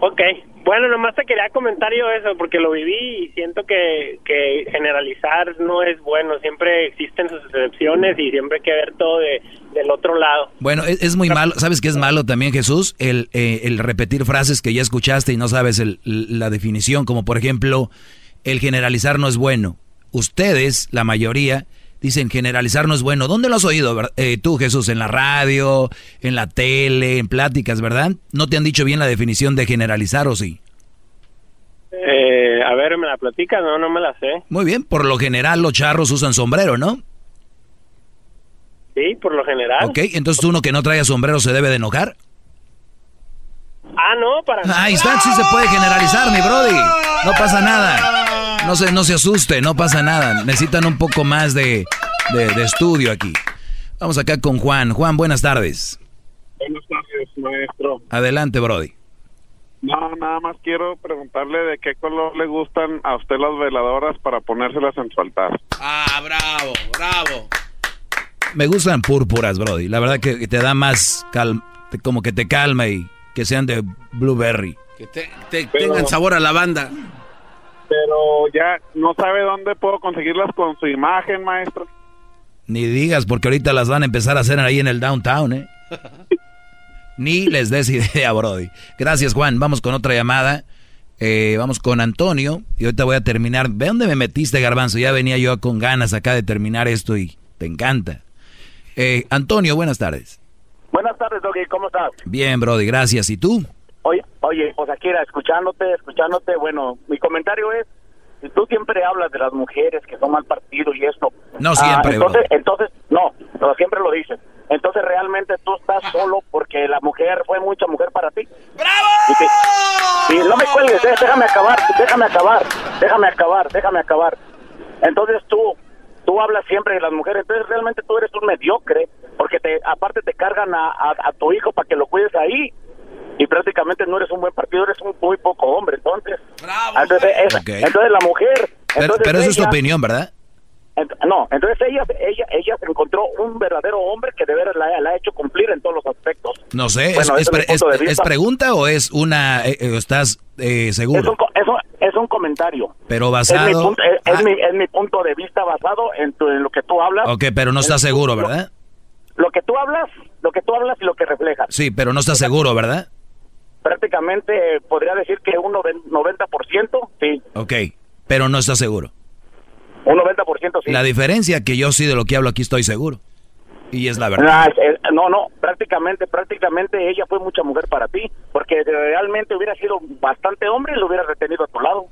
Ok, bueno, nomás te quería comentar yo eso, porque lo viví y siento que, que generalizar no es bueno. Siempre existen sus excepciones y siempre hay que ver todo de, del otro lado.
Bueno, es, muy malo. ¿Sabes qué es malo también, Jesús? El, eh, el repetir frases que ya escuchaste y no sabes el, la definición, como por ejemplo, el generalizar no es bueno. Ustedes, la mayoría, dicen generalizar no es bueno. ¿Dónde lo has oído eh, tú, Jesús? ¿En la radio, en la tele, en pláticas, verdad? ¿No te han dicho bien la definición de generalizar o sí?
Eh, a ver, ¿me la platica? No, no me la sé.
Muy bien, por lo general los charros usan sombrero, ¿no?
Sí, por lo general.
Ok, entonces uno que no traiga sombrero se debe de enojar.
Ah, no, para
Ahí está, sí se puede generalizar, mi brody. No pasa nada. No se, no se asuste, no pasa nada. Necesitan un poco más de, estudio aquí. Vamos acá con Juan. Juan, buenas tardes.
Buenas tardes, maestro.
Adelante, Brody.
No, nada más quiero preguntarle de qué color le gustan a usted las veladoras para ponérselas en su altar.
Ah, bravo, bravo.
Me gustan púrpuras, Brody. La verdad que te da más calma, como que te calma y que sean de blueberry.
Que te, tengan sabor a lavanda
pero ya no sabe dónde puedo conseguirlas con su imagen, maestro.
Ni digas, porque ahorita las van a empezar a hacer ahí en el downtown, ¿eh? Ni les des idea, Brody. Gracias, Juan. Vamos con otra llamada. Eh, vamos con Antonio. Y ahorita voy a terminar. ¿Ve dónde me metiste, Garbanzo? Ya venía yo con ganas acá de terminar esto y te encanta. Eh, Antonio, buenas tardes.
Buenas tardes, Doggy. ¿Cómo estás?
Bien, Brody. Gracias. ¿Y tú?
Oye, oye, pues aquí era escuchándote, escuchándote, bueno, mi comentario es, si tú siempre hablas de las mujeres que son mal partido y esto.
No ah, siempre.
entonces, entonces, no, siempre lo dices. Entonces realmente tú estás solo porque la mujer fue mucha mujer para ti. ¡Bravo! Y, no me cuelgues, eh, déjame acabar, déjame acabar, déjame acabar, déjame acabar. Entonces tú, tú hablas siempre de las mujeres, entonces realmente tú eres un mediocre, porque te, aparte te cargan a, a tu hijo para que lo cuides ahí y prácticamente no eres un buen partido, eres un muy poco hombre, entonces. entonces, entonces la mujer.
Pero, pero eso es tu opinión, ¿verdad?
no, entonces ella, ella, ella encontró un verdadero hombre que de veras la, ha hecho cumplir en todos los aspectos.
No sé, es, es, pregunta o es una, eh, eh, estás eh, seguro?
Es un, es, un, comentario.
Pero basado... Es mi,
punto, es, mi, es mi punto de vista basado en, en, lo que tú hablas.
Ok, pero no estás seguro, ¿verdad?
Lo, lo que tú hablas, lo que tú hablas y lo que reflejas.
Sí, pero no estás seguro, ¿verdad?
Prácticamente podría decir que un 90%, sí.
Ok, pero no está seguro.
Un 90% sí.
La diferencia que yo sí de lo que hablo aquí estoy seguro. Y es la verdad.
No, no, prácticamente, prácticamente ella fue mucha mujer para ti, porque realmente hubiera sido bastante hombre y lo hubiera retenido a tu lado.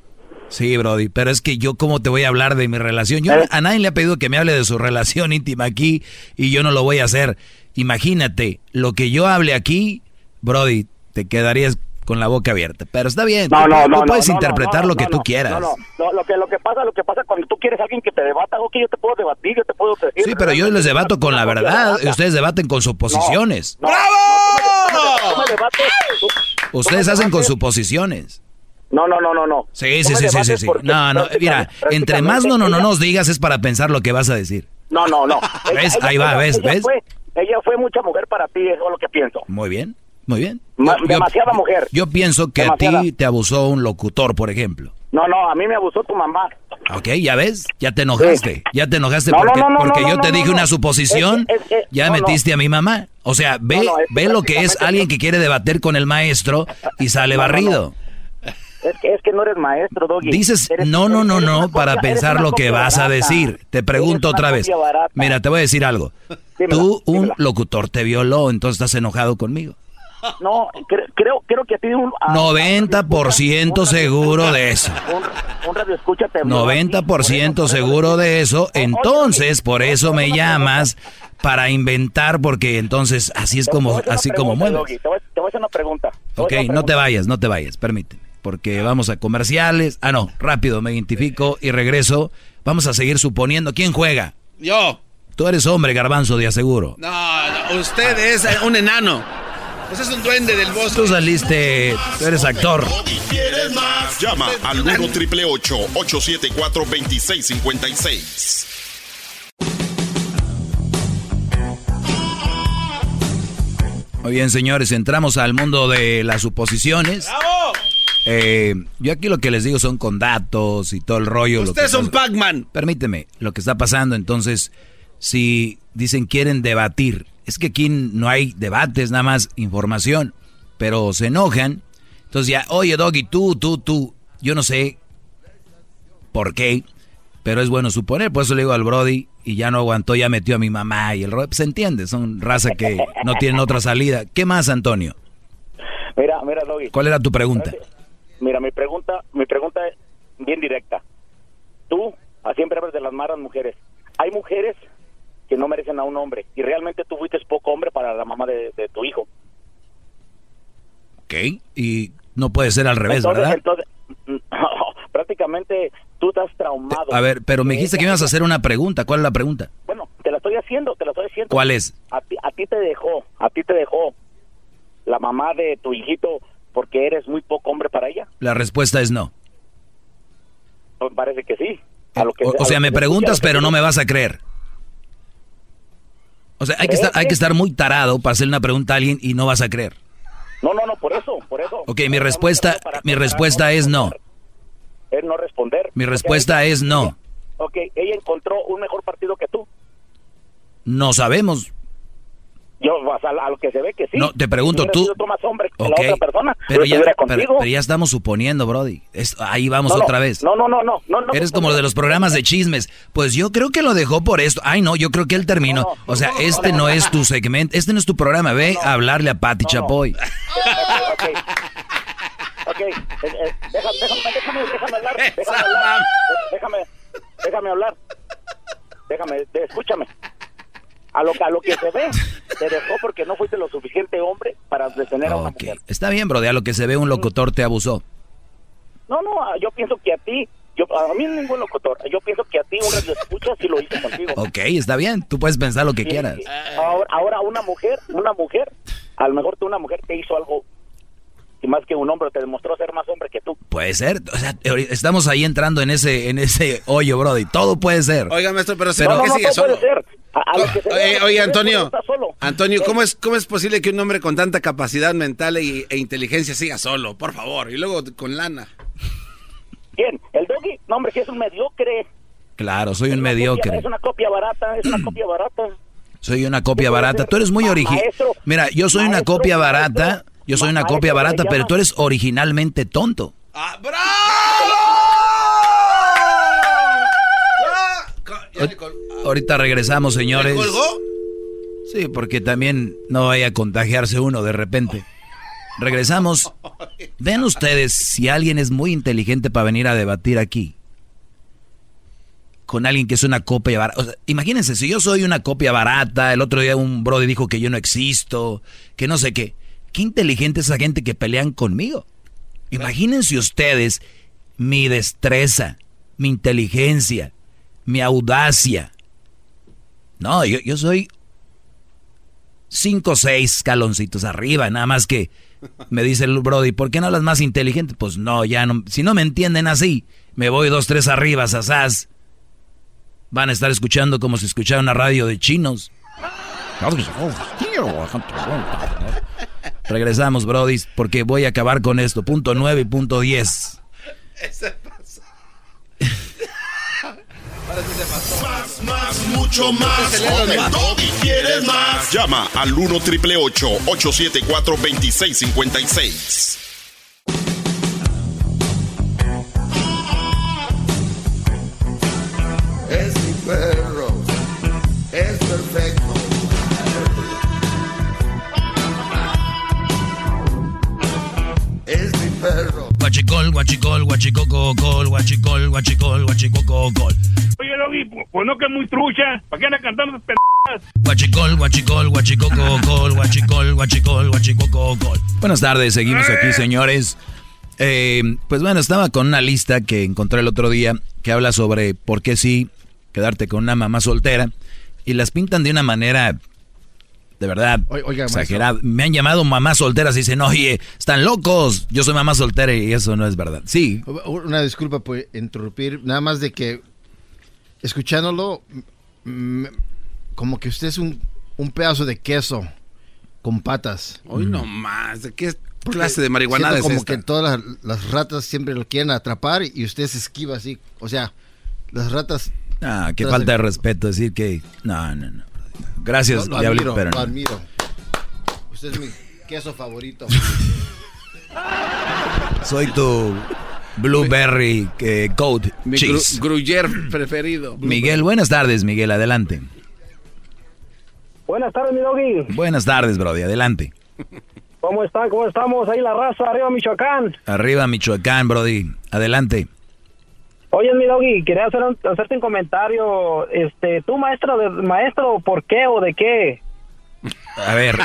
Sí, Brody, pero es que yo cómo te voy a hablar de mi relación. Yo eh. a nadie le ha pedido que me hable de su relación íntima aquí y yo no lo voy a hacer. Imagínate, lo que yo hable aquí, Brody, te quedarías con la boca abierta. Pero está bien, no, no, no, puedes interpretar lo que tú quieras.
No, no, lo que, lo que pasa, lo que pasa cuando tú quieres a alguien que te debata, ok, yo te puedo debatir, yo te puedo decir.
Sí, pero yo les debato con la verdad, ustedes debaten con suposiciones.
¡Bravo!
Ustedes hacen con suposiciones.
No, no, no, no, no.
Sí, sí, sí, sí, sí, No, no, mira, entre más no, no, no nos digas es para pensar lo que vas a decir.
No, no, no.
¿Ves? Ahí va, ¿ves? ¿Ves?
ella fue mucha mujer para ti, eso es lo que pienso.
Muy bien. Muy bien.
demasiada mujer.
Yo pienso que a ti te abusó un locutor, por ejemplo.
No, no, a mí me abusó tu mamá.
Ok, ya ves, ya te enojaste. Ya te enojaste porque, porque yo te dije una suposición, ya metiste a mi mamá. O sea, ve, ve lo que es alguien que quiere debater con el maestro y sale barrido.
Es que, es que no eres maestro, Doggy.
Dices no, no, no, no para pensar lo que vas a decir. Te pregunto otra vez. Mira, te voy a decir algo. Tú, un locutor te violó, entonces estás enojado conmigo.
No, creo, creo que a ti un...
90% seguro de eso.
Un, radio escucha
90% seguro de eso. Entonces, por eso me llamas para inventar, porque entonces así es como, así como mueves.
Te voy, a hacer una pregunta.
Ok, no te vayas, no te vayas, permíteme. Porque vamos a comerciales. Ah, no, rápido, me identifico y regreso. Vamos a seguir suponiendo. ¿Quién juega?
Yo.
Tú eres hombre, garbanzo, de aseguro.
No, usted es un enano. Usted es un duende del bosque.
Tú saliste, tú eres actor.
¿Quieres más? Llama al 1 triple 874 2656.
Muy bien, señores, entramos al mundo de las suposiciones. ¡Bravo! Eh, yo aquí lo que les digo son con datos y todo el rollo.
Usted es un Pac-Man.
Permíteme, lo que está pasando. Entonces, si dicen quieren debatir, es que aquí no hay debates, nada más información. Pero se enojan. Entonces ya, oye, Doggy, tú, tú, tú. Yo no sé por qué, pero es bueno suponer. Por eso le digo al Brody y ya no aguantó, ya metió a mi mamá y el Brody. Se entiende, son raza que no tienen otra salida. ¿Qué más, Antonio?
Mira, mira, Doggy.
¿Cuál era tu pregunta?
Mira, mi pregunta, mi pregunta es bien directa. Tú siempre hablas de las malas mujeres. Hay mujeres que no merecen a un hombre y realmente tú fuiste poco hombre para la mamá de, tu hijo.
Ok, y no puede ser al revés, ¿verdad?
Entonces, prácticamente tú estás traumado.
A ver, pero me dijiste que ibas a hacer una pregunta. ¿Cuál es la pregunta?
Bueno, te la estoy haciendo, te la estoy haciendo.
¿Cuál es?
A ti, a ti te dejó, a ti te dejó la mamá de tu hijito porque eres muy poco hombre para ella?
La respuesta es no.
Pues parece que sí.
o, sea, me preguntas, pero no me vas a creer. O sea, hay que, estar, hay que estar muy tarado para hacer una pregunta a alguien y no vas a creer.
No, no, no, por eso, por eso.
Ok, mi respuesta, mi respuesta es no.
Es no responder.
Mi respuesta es no.
Ok, ella encontró un mejor partido que tú.
No sabemos.
Yo, a, lo que se ve que sí.
No, te pregunto, tú.
más hombre que la otra persona,
pero, ya, pero, ya estamos suponiendo, Brody. ahí vamos otra vez.
No, no, no, no. no,
Eres como de los programas de chismes. Pues yo creo que lo dejó por esto. Ay, no, yo creo que él terminó. o sea, este no, es tu segmento, este no es tu programa. Ve a hablarle a Patti Chapoy.
ok. Ok, eh, eh, déjame, déjame, déjame, déjame hablar. Déjame hablar. Déjame, déjame hablar. Déjame, escúchame a lo, a lo que se ve, te dejó porque no fuiste lo suficiente hombre para detener a una mujer.
Está bien, bro, de a lo que se ve un locutor te abusó.
No, no, yo pienso que a ti, yo, a mí ningún locutor, yo pienso que a ti un radio escucha si lo hizo contigo.
Ok, está bien, tú puedes pensar lo que quieras.
Ahora, ahora una mujer, una mujer, a lo mejor tú una mujer te hizo algo y más que un hombre te demostró ser más hombre que tú.
Puede ser, o sea, estamos ahí entrando en ese en ese hoyo, brody. Todo puede ser.
Oiga, maestro, pero, pero no, no, sigue solo? Puede ser. oye, Antonio, Antonio, ¿cómo es cómo es posible que un hombre con tanta capacidad mental e, e inteligencia siga solo? Por favor, y luego con lana.
¿Quién? El doggy, no hombre, que es un mediocre.
Claro, soy un mediocre.
es una copia barata, es una copia barata.
Soy una copia barata. Tú eres muy original. Mira, yo soy una copia barata. Yo soy una copia barata, pero tú eres originalmente tonto.
¡Ah, bravo!
Ahorita regresamos, señores. colgó? Sí, porque también no vaya a contagiarse uno de repente. Regresamos. Vean ustedes si alguien es muy inteligente para venir a debatir aquí. Con alguien que es una copia barata. imagínense, si yo soy una copia barata, el otro día un brother dijo que yo no existo, que no sé qué. Qué inteligente es esa gente que pelean conmigo. Imagínense ustedes mi destreza, mi inteligencia, mi audacia. No, yo, yo soy cinco o seis escaloncitos arriba, nada más que me dice el Brody, ¿por qué no hablas más inteligente? Pues no, ya no, si no me entienden así, me voy dos, tres arriba, asás. Van a estar escuchando como si escuchara una radio de chinos. Regresamos, Brody, porque voy a acabar con esto. Punto 9 y punto 10.
Más, más, mucho más. Con el y quieres más. Llama al 1 triple 874 2656.
Es mi perro.
Guachicol, guachicol, guachicococol, guachicol, guachicol, guachicococol.
Oye, Doggy, pues no que es muy trucha. ¿Para qué anda cantando esas
Guachicol, guachicol, guachicococol, guachicol, guachicol, guachicococol. Buenas tardes, seguimos aquí, señores. Eh, pues bueno, estaba con una lista que encontré el otro día que habla sobre por qué sí quedarte con una mamá soltera y las pintan de una manera de verdad exagerada. Me han llamado mamás solteras y dicen, oye, están locos, yo soy mamá soltera y eso no es verdad. Sí.
Una disculpa por interrumpir, nada más de que escuchándolo, como que usted es un, un pedazo de queso con patas.
Hoy no más, ¿de qué clase de marihuana es
como que todas las, ratas siempre lo quieren atrapar y usted se esquiva así. O sea, las ratas...
Ah, qué falta de respeto decir que... No, no, no. Gracias,
lo, admiro, pero lo admiro. Usted es mi queso favorito.
Soy tu blueberry eh, coat cheese.
gruyer preferido.
Miguel, buenas tardes, Miguel, adelante.
Buenas tardes, mi doggy.
Buenas tardes, Brody, adelante.
¿Cómo están? ¿Cómo estamos? Ahí la raza, arriba Michoacán.
Arriba Michoacán, Brody. Adelante.
Oye, mi doggy, quería hacer hacerte un comentario. Este, tú maestro, de, maestro, ¿por qué o de qué?
A ver,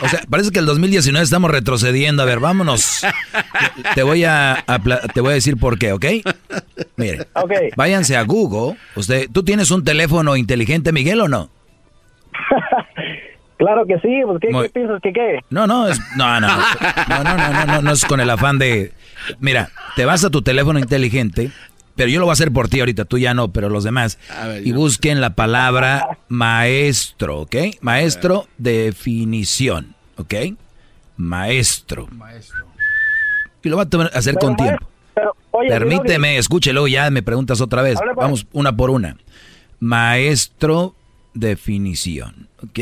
o sea, parece que el 2019 estamos retrocediendo. A ver, vámonos. Te voy a, te voy a decir por qué, ¿ok? Mire, okay. váyanse a Google. Usted, ¿tú tienes un teléfono inteligente, Miguel, o no?
Claro que sí, pues, ¿qué, piensas que qué?
No, no, es, no, no, no, no, no, no, no, es con el afán de, mira, te vas a tu teléfono inteligente, pero yo lo voy a hacer por ti ahorita, tú ya no, pero los demás, y busquen la palabra maestro, ¿ok? Maestro, definición, ¿ok? Maestro. Maestro. Y lo va a hacer con tiempo. Permíteme, escúchelo, ya me preguntas otra vez. Pues. Vamos una por una. Maestro, definición, ¿ok?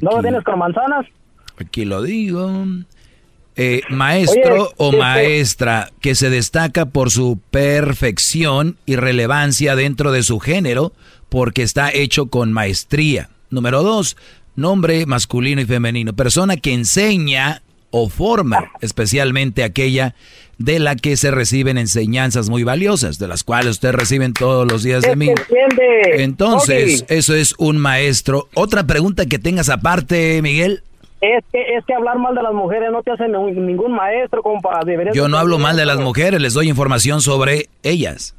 ¿No lo tienes con manzanas?
Aquí lo digo. Eh, maestro o este- maestra que se destaca por su perfección y relevancia dentro de su género porque está hecho con maestría. Número dos, nombre masculino y femenino. Persona que enseña o forma, especialmente aquella de la que se reciben enseñanzas muy valiosas, de las cuales ustedes reciben todos los días de mí. Entonces, eso es un maestro. Otra pregunta que tengas aparte, Miguel.
Es que, es que hablar mal de las mujeres no te hace ningún maestro, compa.
Yo no hablo mal de las mujeres, les doy información sobre ellas.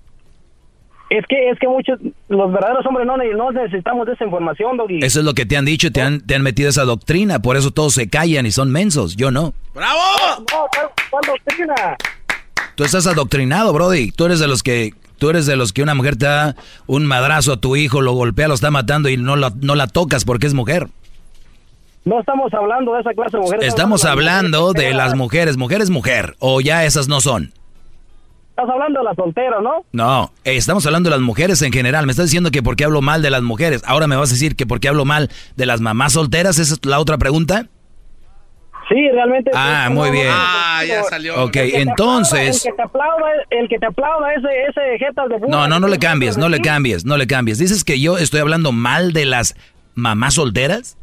Es que, es que muchos, los verdaderos hombres no, no necesitamos de esa información, Doggy.
Eso es lo que te han dicho, te han, te han metido esa doctrina, por eso todos se callan y son mensos, yo no.
¡Bravo!
No, ¿cuál doctrina?
Tú estás adoctrinado, Brody. Tú eres de los que, tú eres de los que una mujer te da un madrazo a tu hijo, lo golpea, lo está matando y no la, no la tocas porque es mujer.
No estamos hablando de esa clase de mujeres.
Estamos hablando de las mujeres. Mujer es mujer, o ya esas no son.
Estás hablando de las solteras, ¿no?
No, estamos hablando de las mujeres en general. Me estás diciendo que por qué hablo mal de las mujeres. Ahora me vas a decir que por qué hablo mal de las mamás solteras. ¿Esa es la otra pregunta?
Sí, realmente.
Ah, muy bien.
Ah, ya salió.
Ok, entonces.
el que te aplauda, el que te aplauda ese, ese jetas de
No, no, no le cambies, no le cambies, no le cambies. ¿Dices que yo estoy hablando mal de las mamás solteras?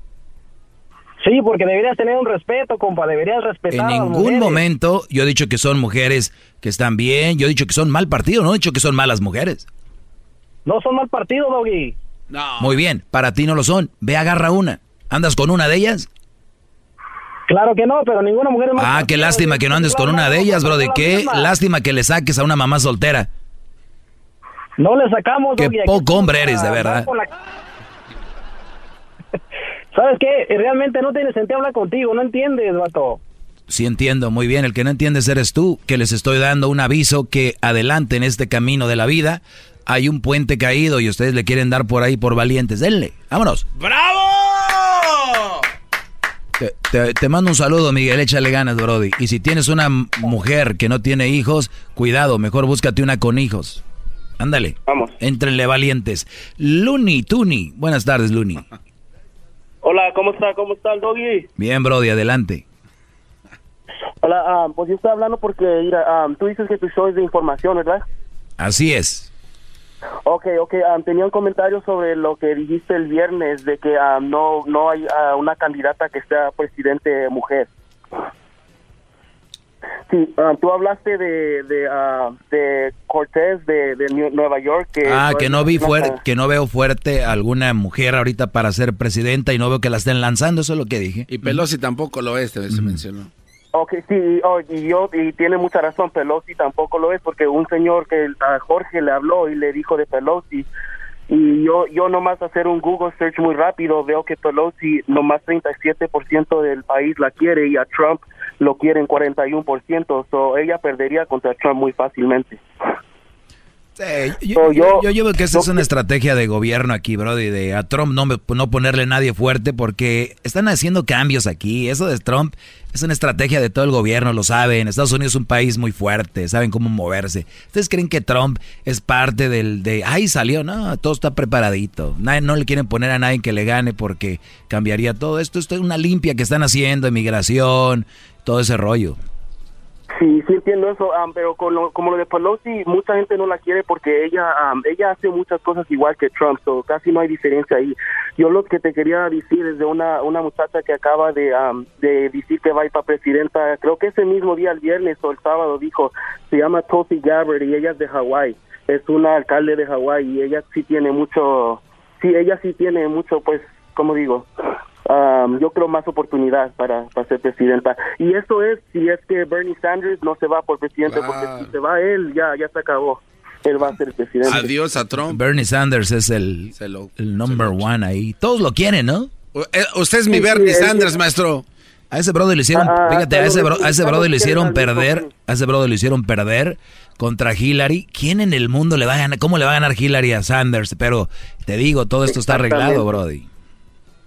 Sí, porque deberías tener un respeto, compa, deberías respetar.
En ningún momento yo he dicho que son mujeres que están bien, yo he dicho que son mal partido, no he dicho que son malas mujeres.
No son mal partido, Doggy.
No. Muy bien, para ti no lo son. Ve, agarra una. ¿Andas con una de ellas?
Claro que no, pero ninguna mujer es mal
Ah, qué lástima que no andes con una de ellas, bro. De qué lástima que le saques a una mamá soltera.
No le sacamos,
Qué poco hombre eres, de verdad.
¿Sabes qué? Realmente no tiene sentido hablar contigo, no entiendes, vato.
Sí entiendo, muy bien. El que no entiendes eres tú, que les estoy dando un aviso que adelante en este camino de la vida hay un puente caído y ustedes le quieren dar por ahí por valientes. Denle, vámonos.
¡Bravo!
Te, te, mando un saludo, Miguel. Échale ganas, Brody. Y si tienes una mujer que no tiene hijos, cuidado, mejor búscate una con hijos. Ándale.
Vamos.
Entrenle valientes. Luni, Tuni. Buenas tardes, Luni.
Hola, ¿cómo está? ¿Cómo está el doggy?
Bien, Brody, adelante.
Hola, ah, pues yo estoy hablando porque mira, ah, tú dices que tu show es de información, ¿verdad?
Así es.
Ok, ok, ah, tenía un comentario sobre lo que dijiste el viernes de que no no hay una candidata que sea presidente mujer.
Sí, ah, tú hablaste de, de, ah, de Cortés de, Nueva York. Que
Ah, que no vi fuerte, que no veo fuerte alguna mujer ahorita para ser presidenta y no veo que la estén lanzando, eso es lo que dije.
Y Pelosi tampoco lo es, se mencionó.
Ok, sí, y, oh, y yo, y tiene mucha razón, Pelosi tampoco lo es, porque un señor que a Jorge le habló y le dijo de Pelosi, y yo, yo nomás hacer un Google search muy rápido, veo que Pelosi nomás 37% del país la quiere y a Trump lo quieren 41%, so ella perdería contra Trump muy fácilmente.
Yo, yo, yo veo que esa es una estrategia de gobierno aquí, Brody, de a Trump no, me- no ponerle nadie fuerte porque están haciendo cambios aquí. Eso de Trump es una estrategia de todo el gobierno, lo saben. Estados Unidos es un país muy fuerte, saben cómo moverse. ¿Ustedes creen que Trump es parte del de, ay, salió? No, todo está preparadito. Nadie, no le quieren poner a nadie que le gane porque cambiaría todo esto. Esto es una limpia que están haciendo, inmigración, todo ese rollo.
Sí, sí entiendo eso, am, pero con lo- como lo de Pelosi, mucha gente no la quiere porque ella am, ella hace muchas cosas igual que Trump, so casi no hay diferencia ahí. Yo lo que te quería decir es de una, una muchacha que acaba de, am, de decir que va a ir para presidenta, creo que ese mismo día, el viernes o el sábado, dijo, se llama Tulsi Gabbard y ella es de Hawái, es una alcalde de Hawái y ella sí tiene mucho, sí, ella sí tiene mucho, pues, como digo, um, yo creo más oportunidad para, para ser presidenta. Y eso es si es que Bernie Sanders no se va por presidente, porque si se va él, ya, ya se acabó. Él va a ser el presidente.
Adiós a Trump.
Bernie Sanders es el, el number one ahí. Todos lo quieren, ¿no?
Eh, Usted es mi Bernie Sanders, maestro.
A ese brother le hicieron,
Ah,
fíjate, a ese, bro- a ese brother le hicieron perder, a ese brother le hicieron perder contra Hillary. ¿Quién en el mundo le va a ganar? ¿Cómo le va a ganar Hillary a Sanders? Pero te digo, todo esto está arreglado, brody.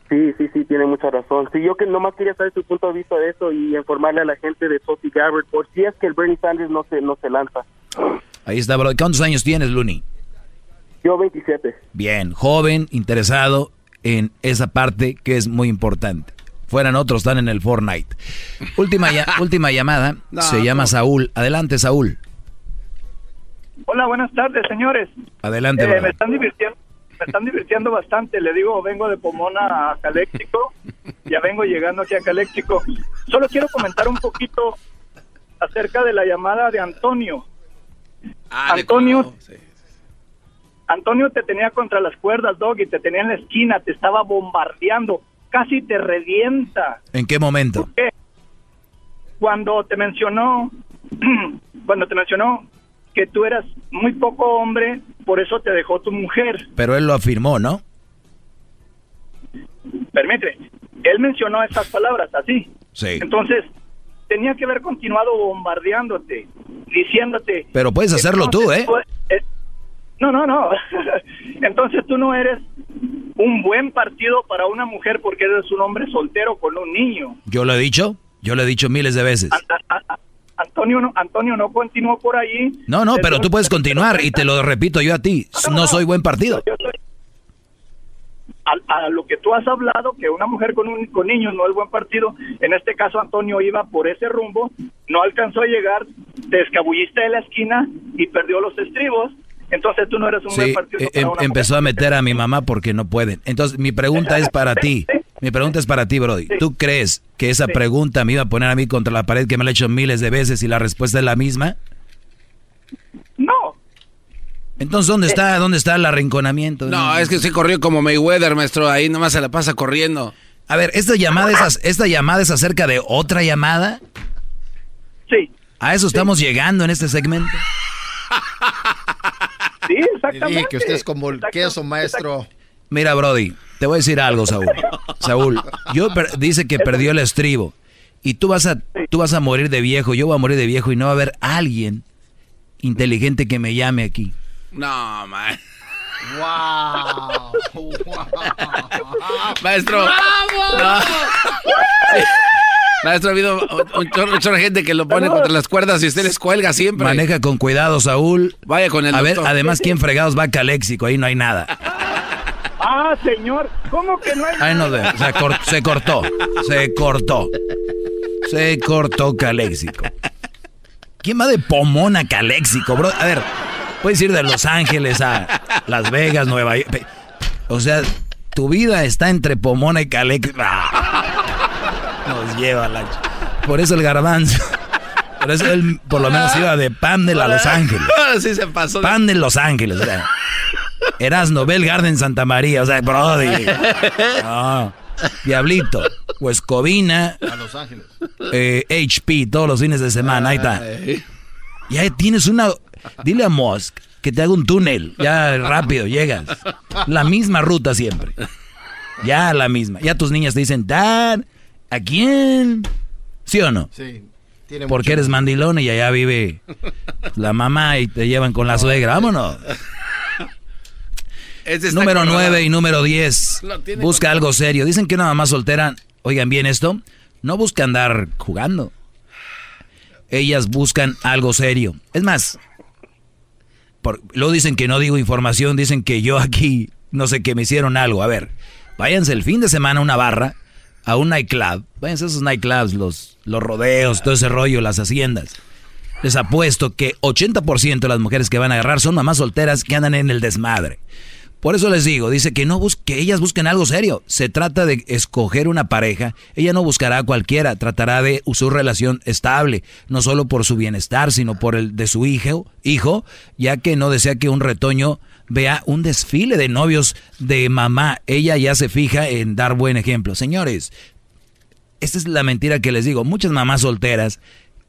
Sí, sí, sí, tiene mucha razón. Sí, yo que nomás quería saber su punto de vista de eso y informarle a la gente de Tulsi Gabbard por si es que el Bernie Sanders no se, no se lanza.
Ahí está, brother. ¿Cuántos años tienes, Looney?
Yo 27.
Bien, joven, interesado en esa parte que es muy importante. Fueran otros, están en el Fortnite. Última, ya- última llamada,
No,
se llama
no.
Saúl. Adelante, Saúl.
Hola, buenas tardes, señores.
Adelante,
Eh, me están divirtiendo, me están divirtiendo bastante. Le digo, vengo de Pomona a Caléxico. Ya vengo llegando aquí a Caléxico. Solo quiero comentar un poquito acerca de la llamada de Antonio. Antonio, Antonio te tenía contra las cuerdas, Dog, y te tenía en la esquina, te estaba bombardeando, casi te revienta.
¿En qué momento?
qué? Cuando te mencionó, cuando te mencionó que tú eras muy poco hombre, por eso te dejó tu mujer.
Pero él lo afirmó, ¿no?
Permíteme, él mencionó esas palabras así.
Sí.
Entonces, tenía que haber continuado bombardeándote, diciéndote...
Pero puedes hacerlo tú, ¿eh?
eh, No, no, no. Entonces tú no eres un buen partido para una mujer porque eres un hombre soltero con un niño.
Yo lo he dicho, yo lo he dicho miles de veces.
Antonio no, Antonio no continuó por ahí.
No, no, pero tú puedes continuar y te lo repito yo a ti. No soy buen partido.
a, a lo que tú has hablado, que una mujer con, un, con niños no es buen partido, en este caso Antonio iba por ese rumbo, no alcanzó a llegar, te escabulliste de la esquina y perdió los estribos, entonces tú no eres un buen partido. para
em- empezó a meter a mi mamá porque no pueden. Entonces, mi pregunta es para ti. Mi pregunta es para ti, Brody. ¿Tú crees que esa pregunta me iba a poner a mí contra la pared que me la he hecho miles de veces y la respuesta es la misma?
No.
Entonces, ¿dónde está, dónde está el arrinconamiento?
No, es que se corrió como Mayweather, maestro. Ahí nomás se la pasa corriendo.
A ver, ¿esta llamada es, esta llamada es acerca de otra llamada?
Sí.
¿A eso estamos llegando en este segmento?
Sí, exactamente.
dije que usted es como el queso, maestro.
Mira, Brody, te voy a decir algo, Saúl. Saúl, yo per- dice que perdió el estribo y tú vas a tú vas a morir de viejo, yo voy a morir de viejo y no va a haber alguien inteligente que me llame aquí.
No, man.
¡Wow!
Maestro. No. Sí. Maestro, ha habido un chorro, un chorro de gente que lo pone contra las cuerdas y usted les cuelga siempre.
Maneja con cuidado, Saúl.
Vaya con el
A ver, además, ¿quién fregados va a Caléxico? Ahí no hay nada.
Ah, señor, ¿cómo que no hay
Ahí no se, cor- se cortó, se cortó. Se cortó Caléxico. ¿Quién va de Pomona a Caléxico, bro? A ver, puedes ir de Los Ángeles a Las Vegas, Nueva York. O sea, tu vida está entre Pomona y Caléxico. Ah, Nos lleva la... ch- Por eso el garbanzo. Pero eso él por lo menos iba de Pamela a Los Ángeles.
sí se pasó.
Pan de Los Ángeles, o sea. Erasno, Bell Garden, Santa María, o sea, brody. No. Diablito, Huescovina.
A Los Ángeles.
eh, HP, todos los fines de semana, ahí está. Ya tienes una... Dile a Musk que te haga un túnel, ya rápido, llegas. La misma ruta siempre. Ya la misma. Ya tus niñas te dicen, Dad, ¿a quién? ¿Sí o no?
Sí. Tiene
Porque
mucho-
eres mandilón y allá vive la mamá y te llevan con la suegra. Vámonos. Número
colorado.
9 y número 10.
Lo tiene
Busca algo serio. Dicen que una mamá soltera, oigan bien esto, no busca andar jugando. Ellas buscan algo serio. Es más, por, luego dicen que no digo información, dicen que yo aquí, no sé, que me hicieron algo. A ver, váyanse el fin de semana a una barra, a un nightclub. Váyanse a esos nightclubs, los, los rodeos, todo ese rollo, las haciendas. Les apuesto que 80% de las mujeres que van a agarrar son mamás solteras que andan en el desmadre. Por eso les digo, dice que no que ellas busquen algo serio. Se trata de escoger una pareja. Ella no buscará a cualquiera, tratará de su relación estable, no solo por su bienestar, sino por el de su hijo, hijo, ya que no desea que un retoño vea un desfile de novios de mamá. Ella ya se fija en dar buen ejemplo. Señores, esta es la mentira que les digo. Muchas mamás solteras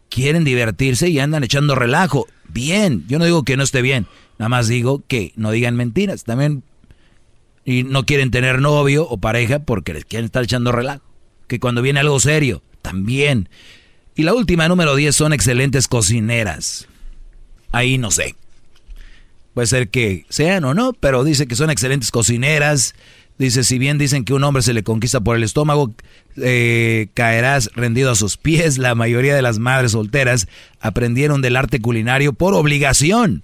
quieren divertirse y andan echando relajo. Bien, yo no digo que no esté bien, nada más digo que no digan mentiras. También y no quieren tener novio o pareja porque les quieren estar echando relajo. Que cuando viene algo serio, también. Y la última, número 10, son excelentes cocineras. Ahí no sé. Puede ser que sean o no, pero dice que son excelentes cocineras. Dice, si bien dicen que un hombre se le conquista por el estómago, eh, caerás rendido a sus pies. La mayoría de las madres solteras aprendieron del arte culinario por obligación,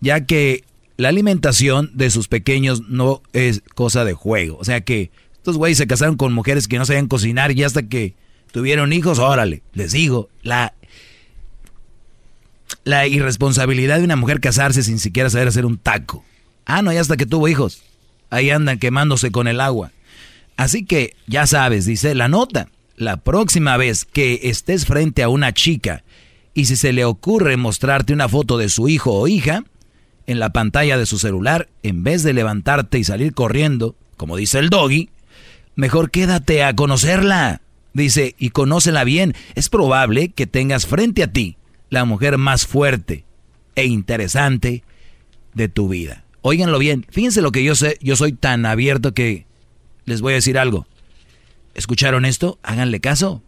ya que la alimentación de sus pequeños no es cosa de juego. O sea que estos güeyes se casaron con mujeres que no sabían cocinar y hasta que tuvieron hijos, órale, les digo, la, la irresponsabilidad de una mujer casarse sin siquiera saber hacer un taco. Ah, no, y hasta que tuvo hijos. Ahí andan quemándose con el agua. Así que ya sabes, dice la nota. La próxima vez que estés frente a una chica y si se le ocurre mostrarte una foto de su hijo o hija en la pantalla de su celular, en vez de levantarte y salir corriendo, como dice el doggy, mejor quédate a conocerla. Dice, y conócela bien. Es probable que tengas frente a ti la mujer más fuerte e interesante de tu vida. Óiganlo bien, fíjense lo que yo sé, yo soy tan abierto que les voy a decir algo. ¿Escucharon esto? Háganle caso.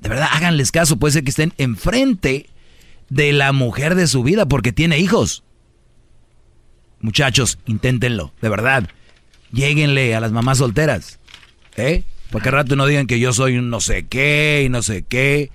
De verdad, háganles caso. Puede ser que estén enfrente de la mujer de su vida porque tiene hijos. Muchachos, inténtenlo, de verdad. Lléguenle a las mamás solteras. ¿Eh? Porque al rato no digan que yo soy un no sé qué y no sé qué.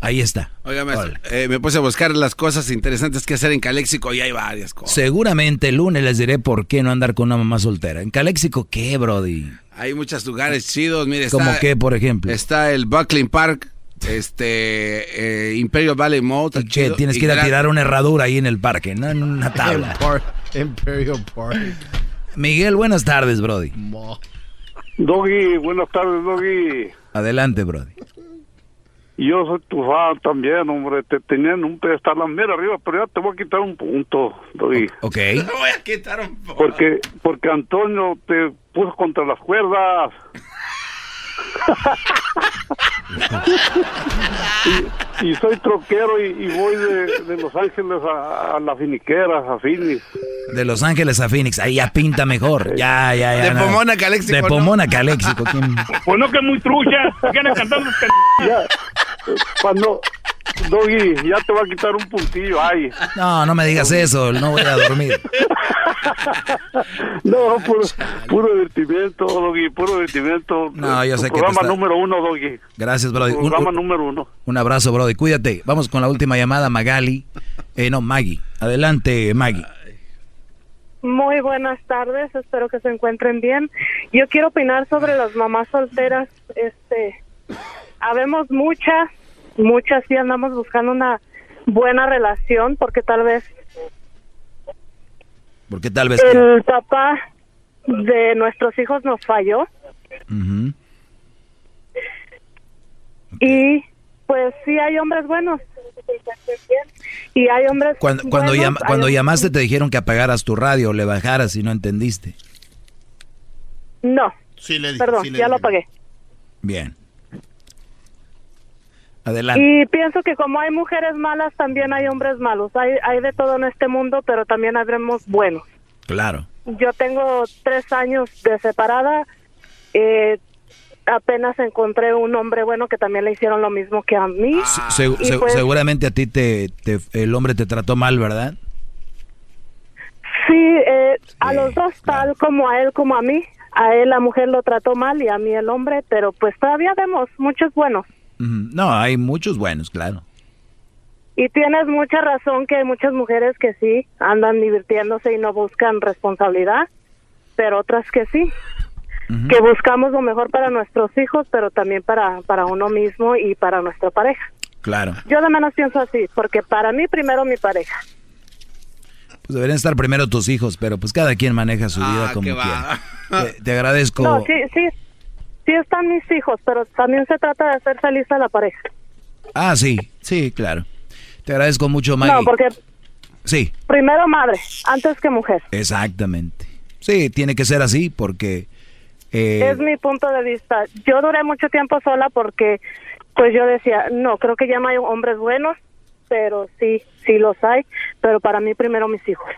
Ahí está.
Oiga, maestro, eh, me puse a buscar las cosas interesantes que hacer en Caléxico y hay varias cosas.
Seguramente el lunes les diré por qué no andar con una mamá soltera. ¿En Caléxico qué, Brody?
Hay muchos lugares chidos, mire.
¿Cómo qué, por ejemplo?
Está el Buckling Park, este, eh, Imperial Valley Mall.
Que
chido,
tienes
y
que ir a tirar una herradura ahí en el parque, no en una tabla.
Imperial Park.
Miguel, buenas tardes, Brody.
Doggy, buenas tardes, Doggy.
Adelante, Brody.
Yo soy tu fan también, hombre. Te tenían un pedestal la mera arriba, pero ya te voy a quitar un punto, Doggy.
Ok.
voy a quitar un.
Porque, porque Antonio te puso contra las cuerdas. Y, y soy troquero y, y voy de, de Los Ángeles a, a la finiquera, a Phoenix.
De Los Ángeles a Phoenix, ahí ya pinta mejor. Ya, ya, ya.
De
no.
Pomona Caléxico,
De
¿no?
Pomona Caléxico. ¿quién?
Pues no que es muy trucha. ¿Por qué andan cantando?
Ya, cuando, Doggy, ya te va a quitar un puntillo, ay.
No, no me digas eso, no voy a dormir.
No, puro, puro divertimiento, Doggy, puro divertimiento.
No, yo
Tu
sé que te
programa
está-
número uno, Doggy.
Gracias, Brody.
Programa
un-
número uno.
un abrazo, Brody. Cuídate. Vamos con la última llamada, Magali. Eh, no, Maggie. Adelante, Maggie.
Muy buenas tardes, espero que se encuentren bien. Yo quiero opinar sobre las mamás solteras. Este, habemos muchas, muchas sí andamos buscando una buena relación porque tal vez
Porque tal vez...
el papá de nuestros hijos nos falló y pues sí hay hombres buenos. Y hay hombres
Cuando, cuando,
buenos,
llama-
hay
cuando
hombres-
llamaste te dijeron que apagaras tu radio, le bajaras y no entendiste.
No.
Sí, le dije,
Perdón,
sí le
ya lo apagué.
Bien. Adelante.
Y pienso que como hay mujeres malas, también hay hombres malos. Hay, hay de todo en este mundo, pero también habremos buenos.
Claro.
Yo tengo tres años de separada. Eh, apenas encontré un hombre bueno que también le hicieron lo mismo que a mí.
Se- se-
pues,
seguramente a ti te, te- el hombre te trató mal, ¿verdad?
Sí, eh, a los dos, tal como a él como a mí. A él la mujer lo trató mal y a mí el hombre, pero pues todavía vemos muchos buenos.
No, hay muchos buenos, claro.
Y tienes mucha razón que hay muchas mujeres que sí andan divirtiéndose y no buscan responsabilidad, pero otras que sí. Que buscamos lo mejor para nuestros hijos, pero también para, para uno mismo y para nuestra pareja.
Claro.
Yo de menos pienso así, porque para mí primero mi pareja.
Pues deberían estar primero tus hijos, pero pues cada quien maneja su vida como quiera. Te, te agradezco.
No, sí, sí, sí están mis hijos, pero también se trata de hacer feliz a la pareja.
Ah, sí, sí, claro. Te agradezco mucho, Maggie.
No, porque
Sí,
primero madre, antes que mujer.
exactamente. Sí, tiene que ser así porque... eh,
Es mi punto de vista. Yo duré mucho tiempo sola porque, pues yo decía, no, creo que ya no hay hombres buenos, pero sí, sí los hay, pero para mí primero mis hijos.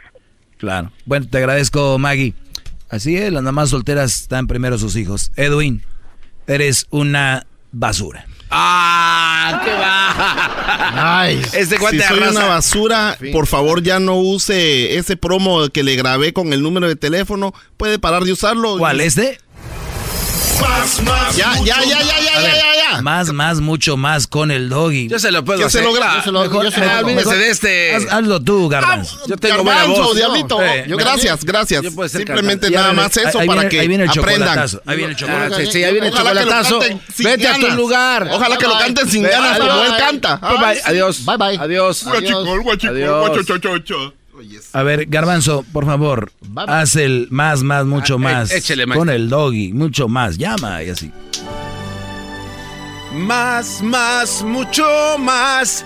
Claro. Bueno, te agradezco, Maggie. Así es, las mamás solteras están primero sus hijos. Edwin, eres una basura.
¡Ah! ¡Qué va!
Ay,
Este cuate
si soy
arrasa.
una basura, por favor ya no use ese promo que le grabé con el número de teléfono. Puede parar de usarlo.
¿Cuál, este?
Más, más. Ya, ya, ya, ya, ya, ya, ya, ya.
Más, más, mucho más con el doggy.
Yo se lo puedo
¿Quién se
hacer.
logra?
Yo se lo-
Mejor-
yo se lo-
mejor-
de este.
Haz- hazlo tú, Garbanzo.
Yo tengo buena
Garbanzo,
voz.
diablito.
Sí.
Yo, gracias, gracias.
Yo
Simplemente nada
Ya,
más eso
ahí
para
viene-
que
ahí viene el
aprendan.
chocolatazo, ahí viene el chocolatazo.
Ah, sí, sí, ahí viene el
Ojalá lo
chocolatazo. Vete a tu
ganas.
lugar.
Ojalá que lo canten sin ganas, como
adiós.
él canta.
Adiós.
Bye, bye.
Adiós.
Guachicol, guachicol,
Adiós.
A ver, Garbanzo, por favor, haz el más, más, mucho
Ah,
más.
eh, échele, maestro.
con el doggy, mucho más. Llama y así.
Más, más, mucho más.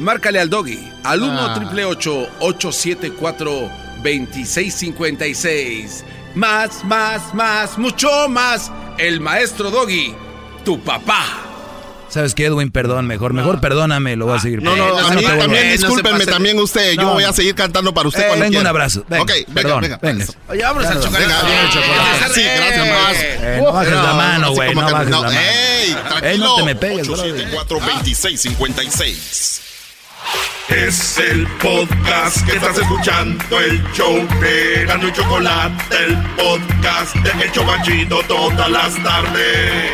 Márcale al doggy al 1
Ah.
triple 874 2656. Más, más, más, mucho más. El maestro doggy, tu papá.
¿Sabes qué, Edwin? Perdón, mejor, mejor perdóname, lo voy a seguir.
No, no,
Ya
a mí también discúlpenme, también usted. Yo
No,
voy a
no.
seguir cantando para usted
Eh,
cuando
venga,
quiera.
un abrazo. Venga,
ok, venga,
perdón,
venga.
venga.
Oye, vámonos al chocolate.
Venga,
el chocolate.
Sí, gracias, más.
Eh, no bajes la mano, güey, no bajes
no,
la mano.
¡Ey!
Eh,
Tranquilo.
no te me pegues, brother.
874-2656.
Es el podcast que estás escuchando, el show de Gano y Chocolate, el podcast de El Chobachito todas las tardes.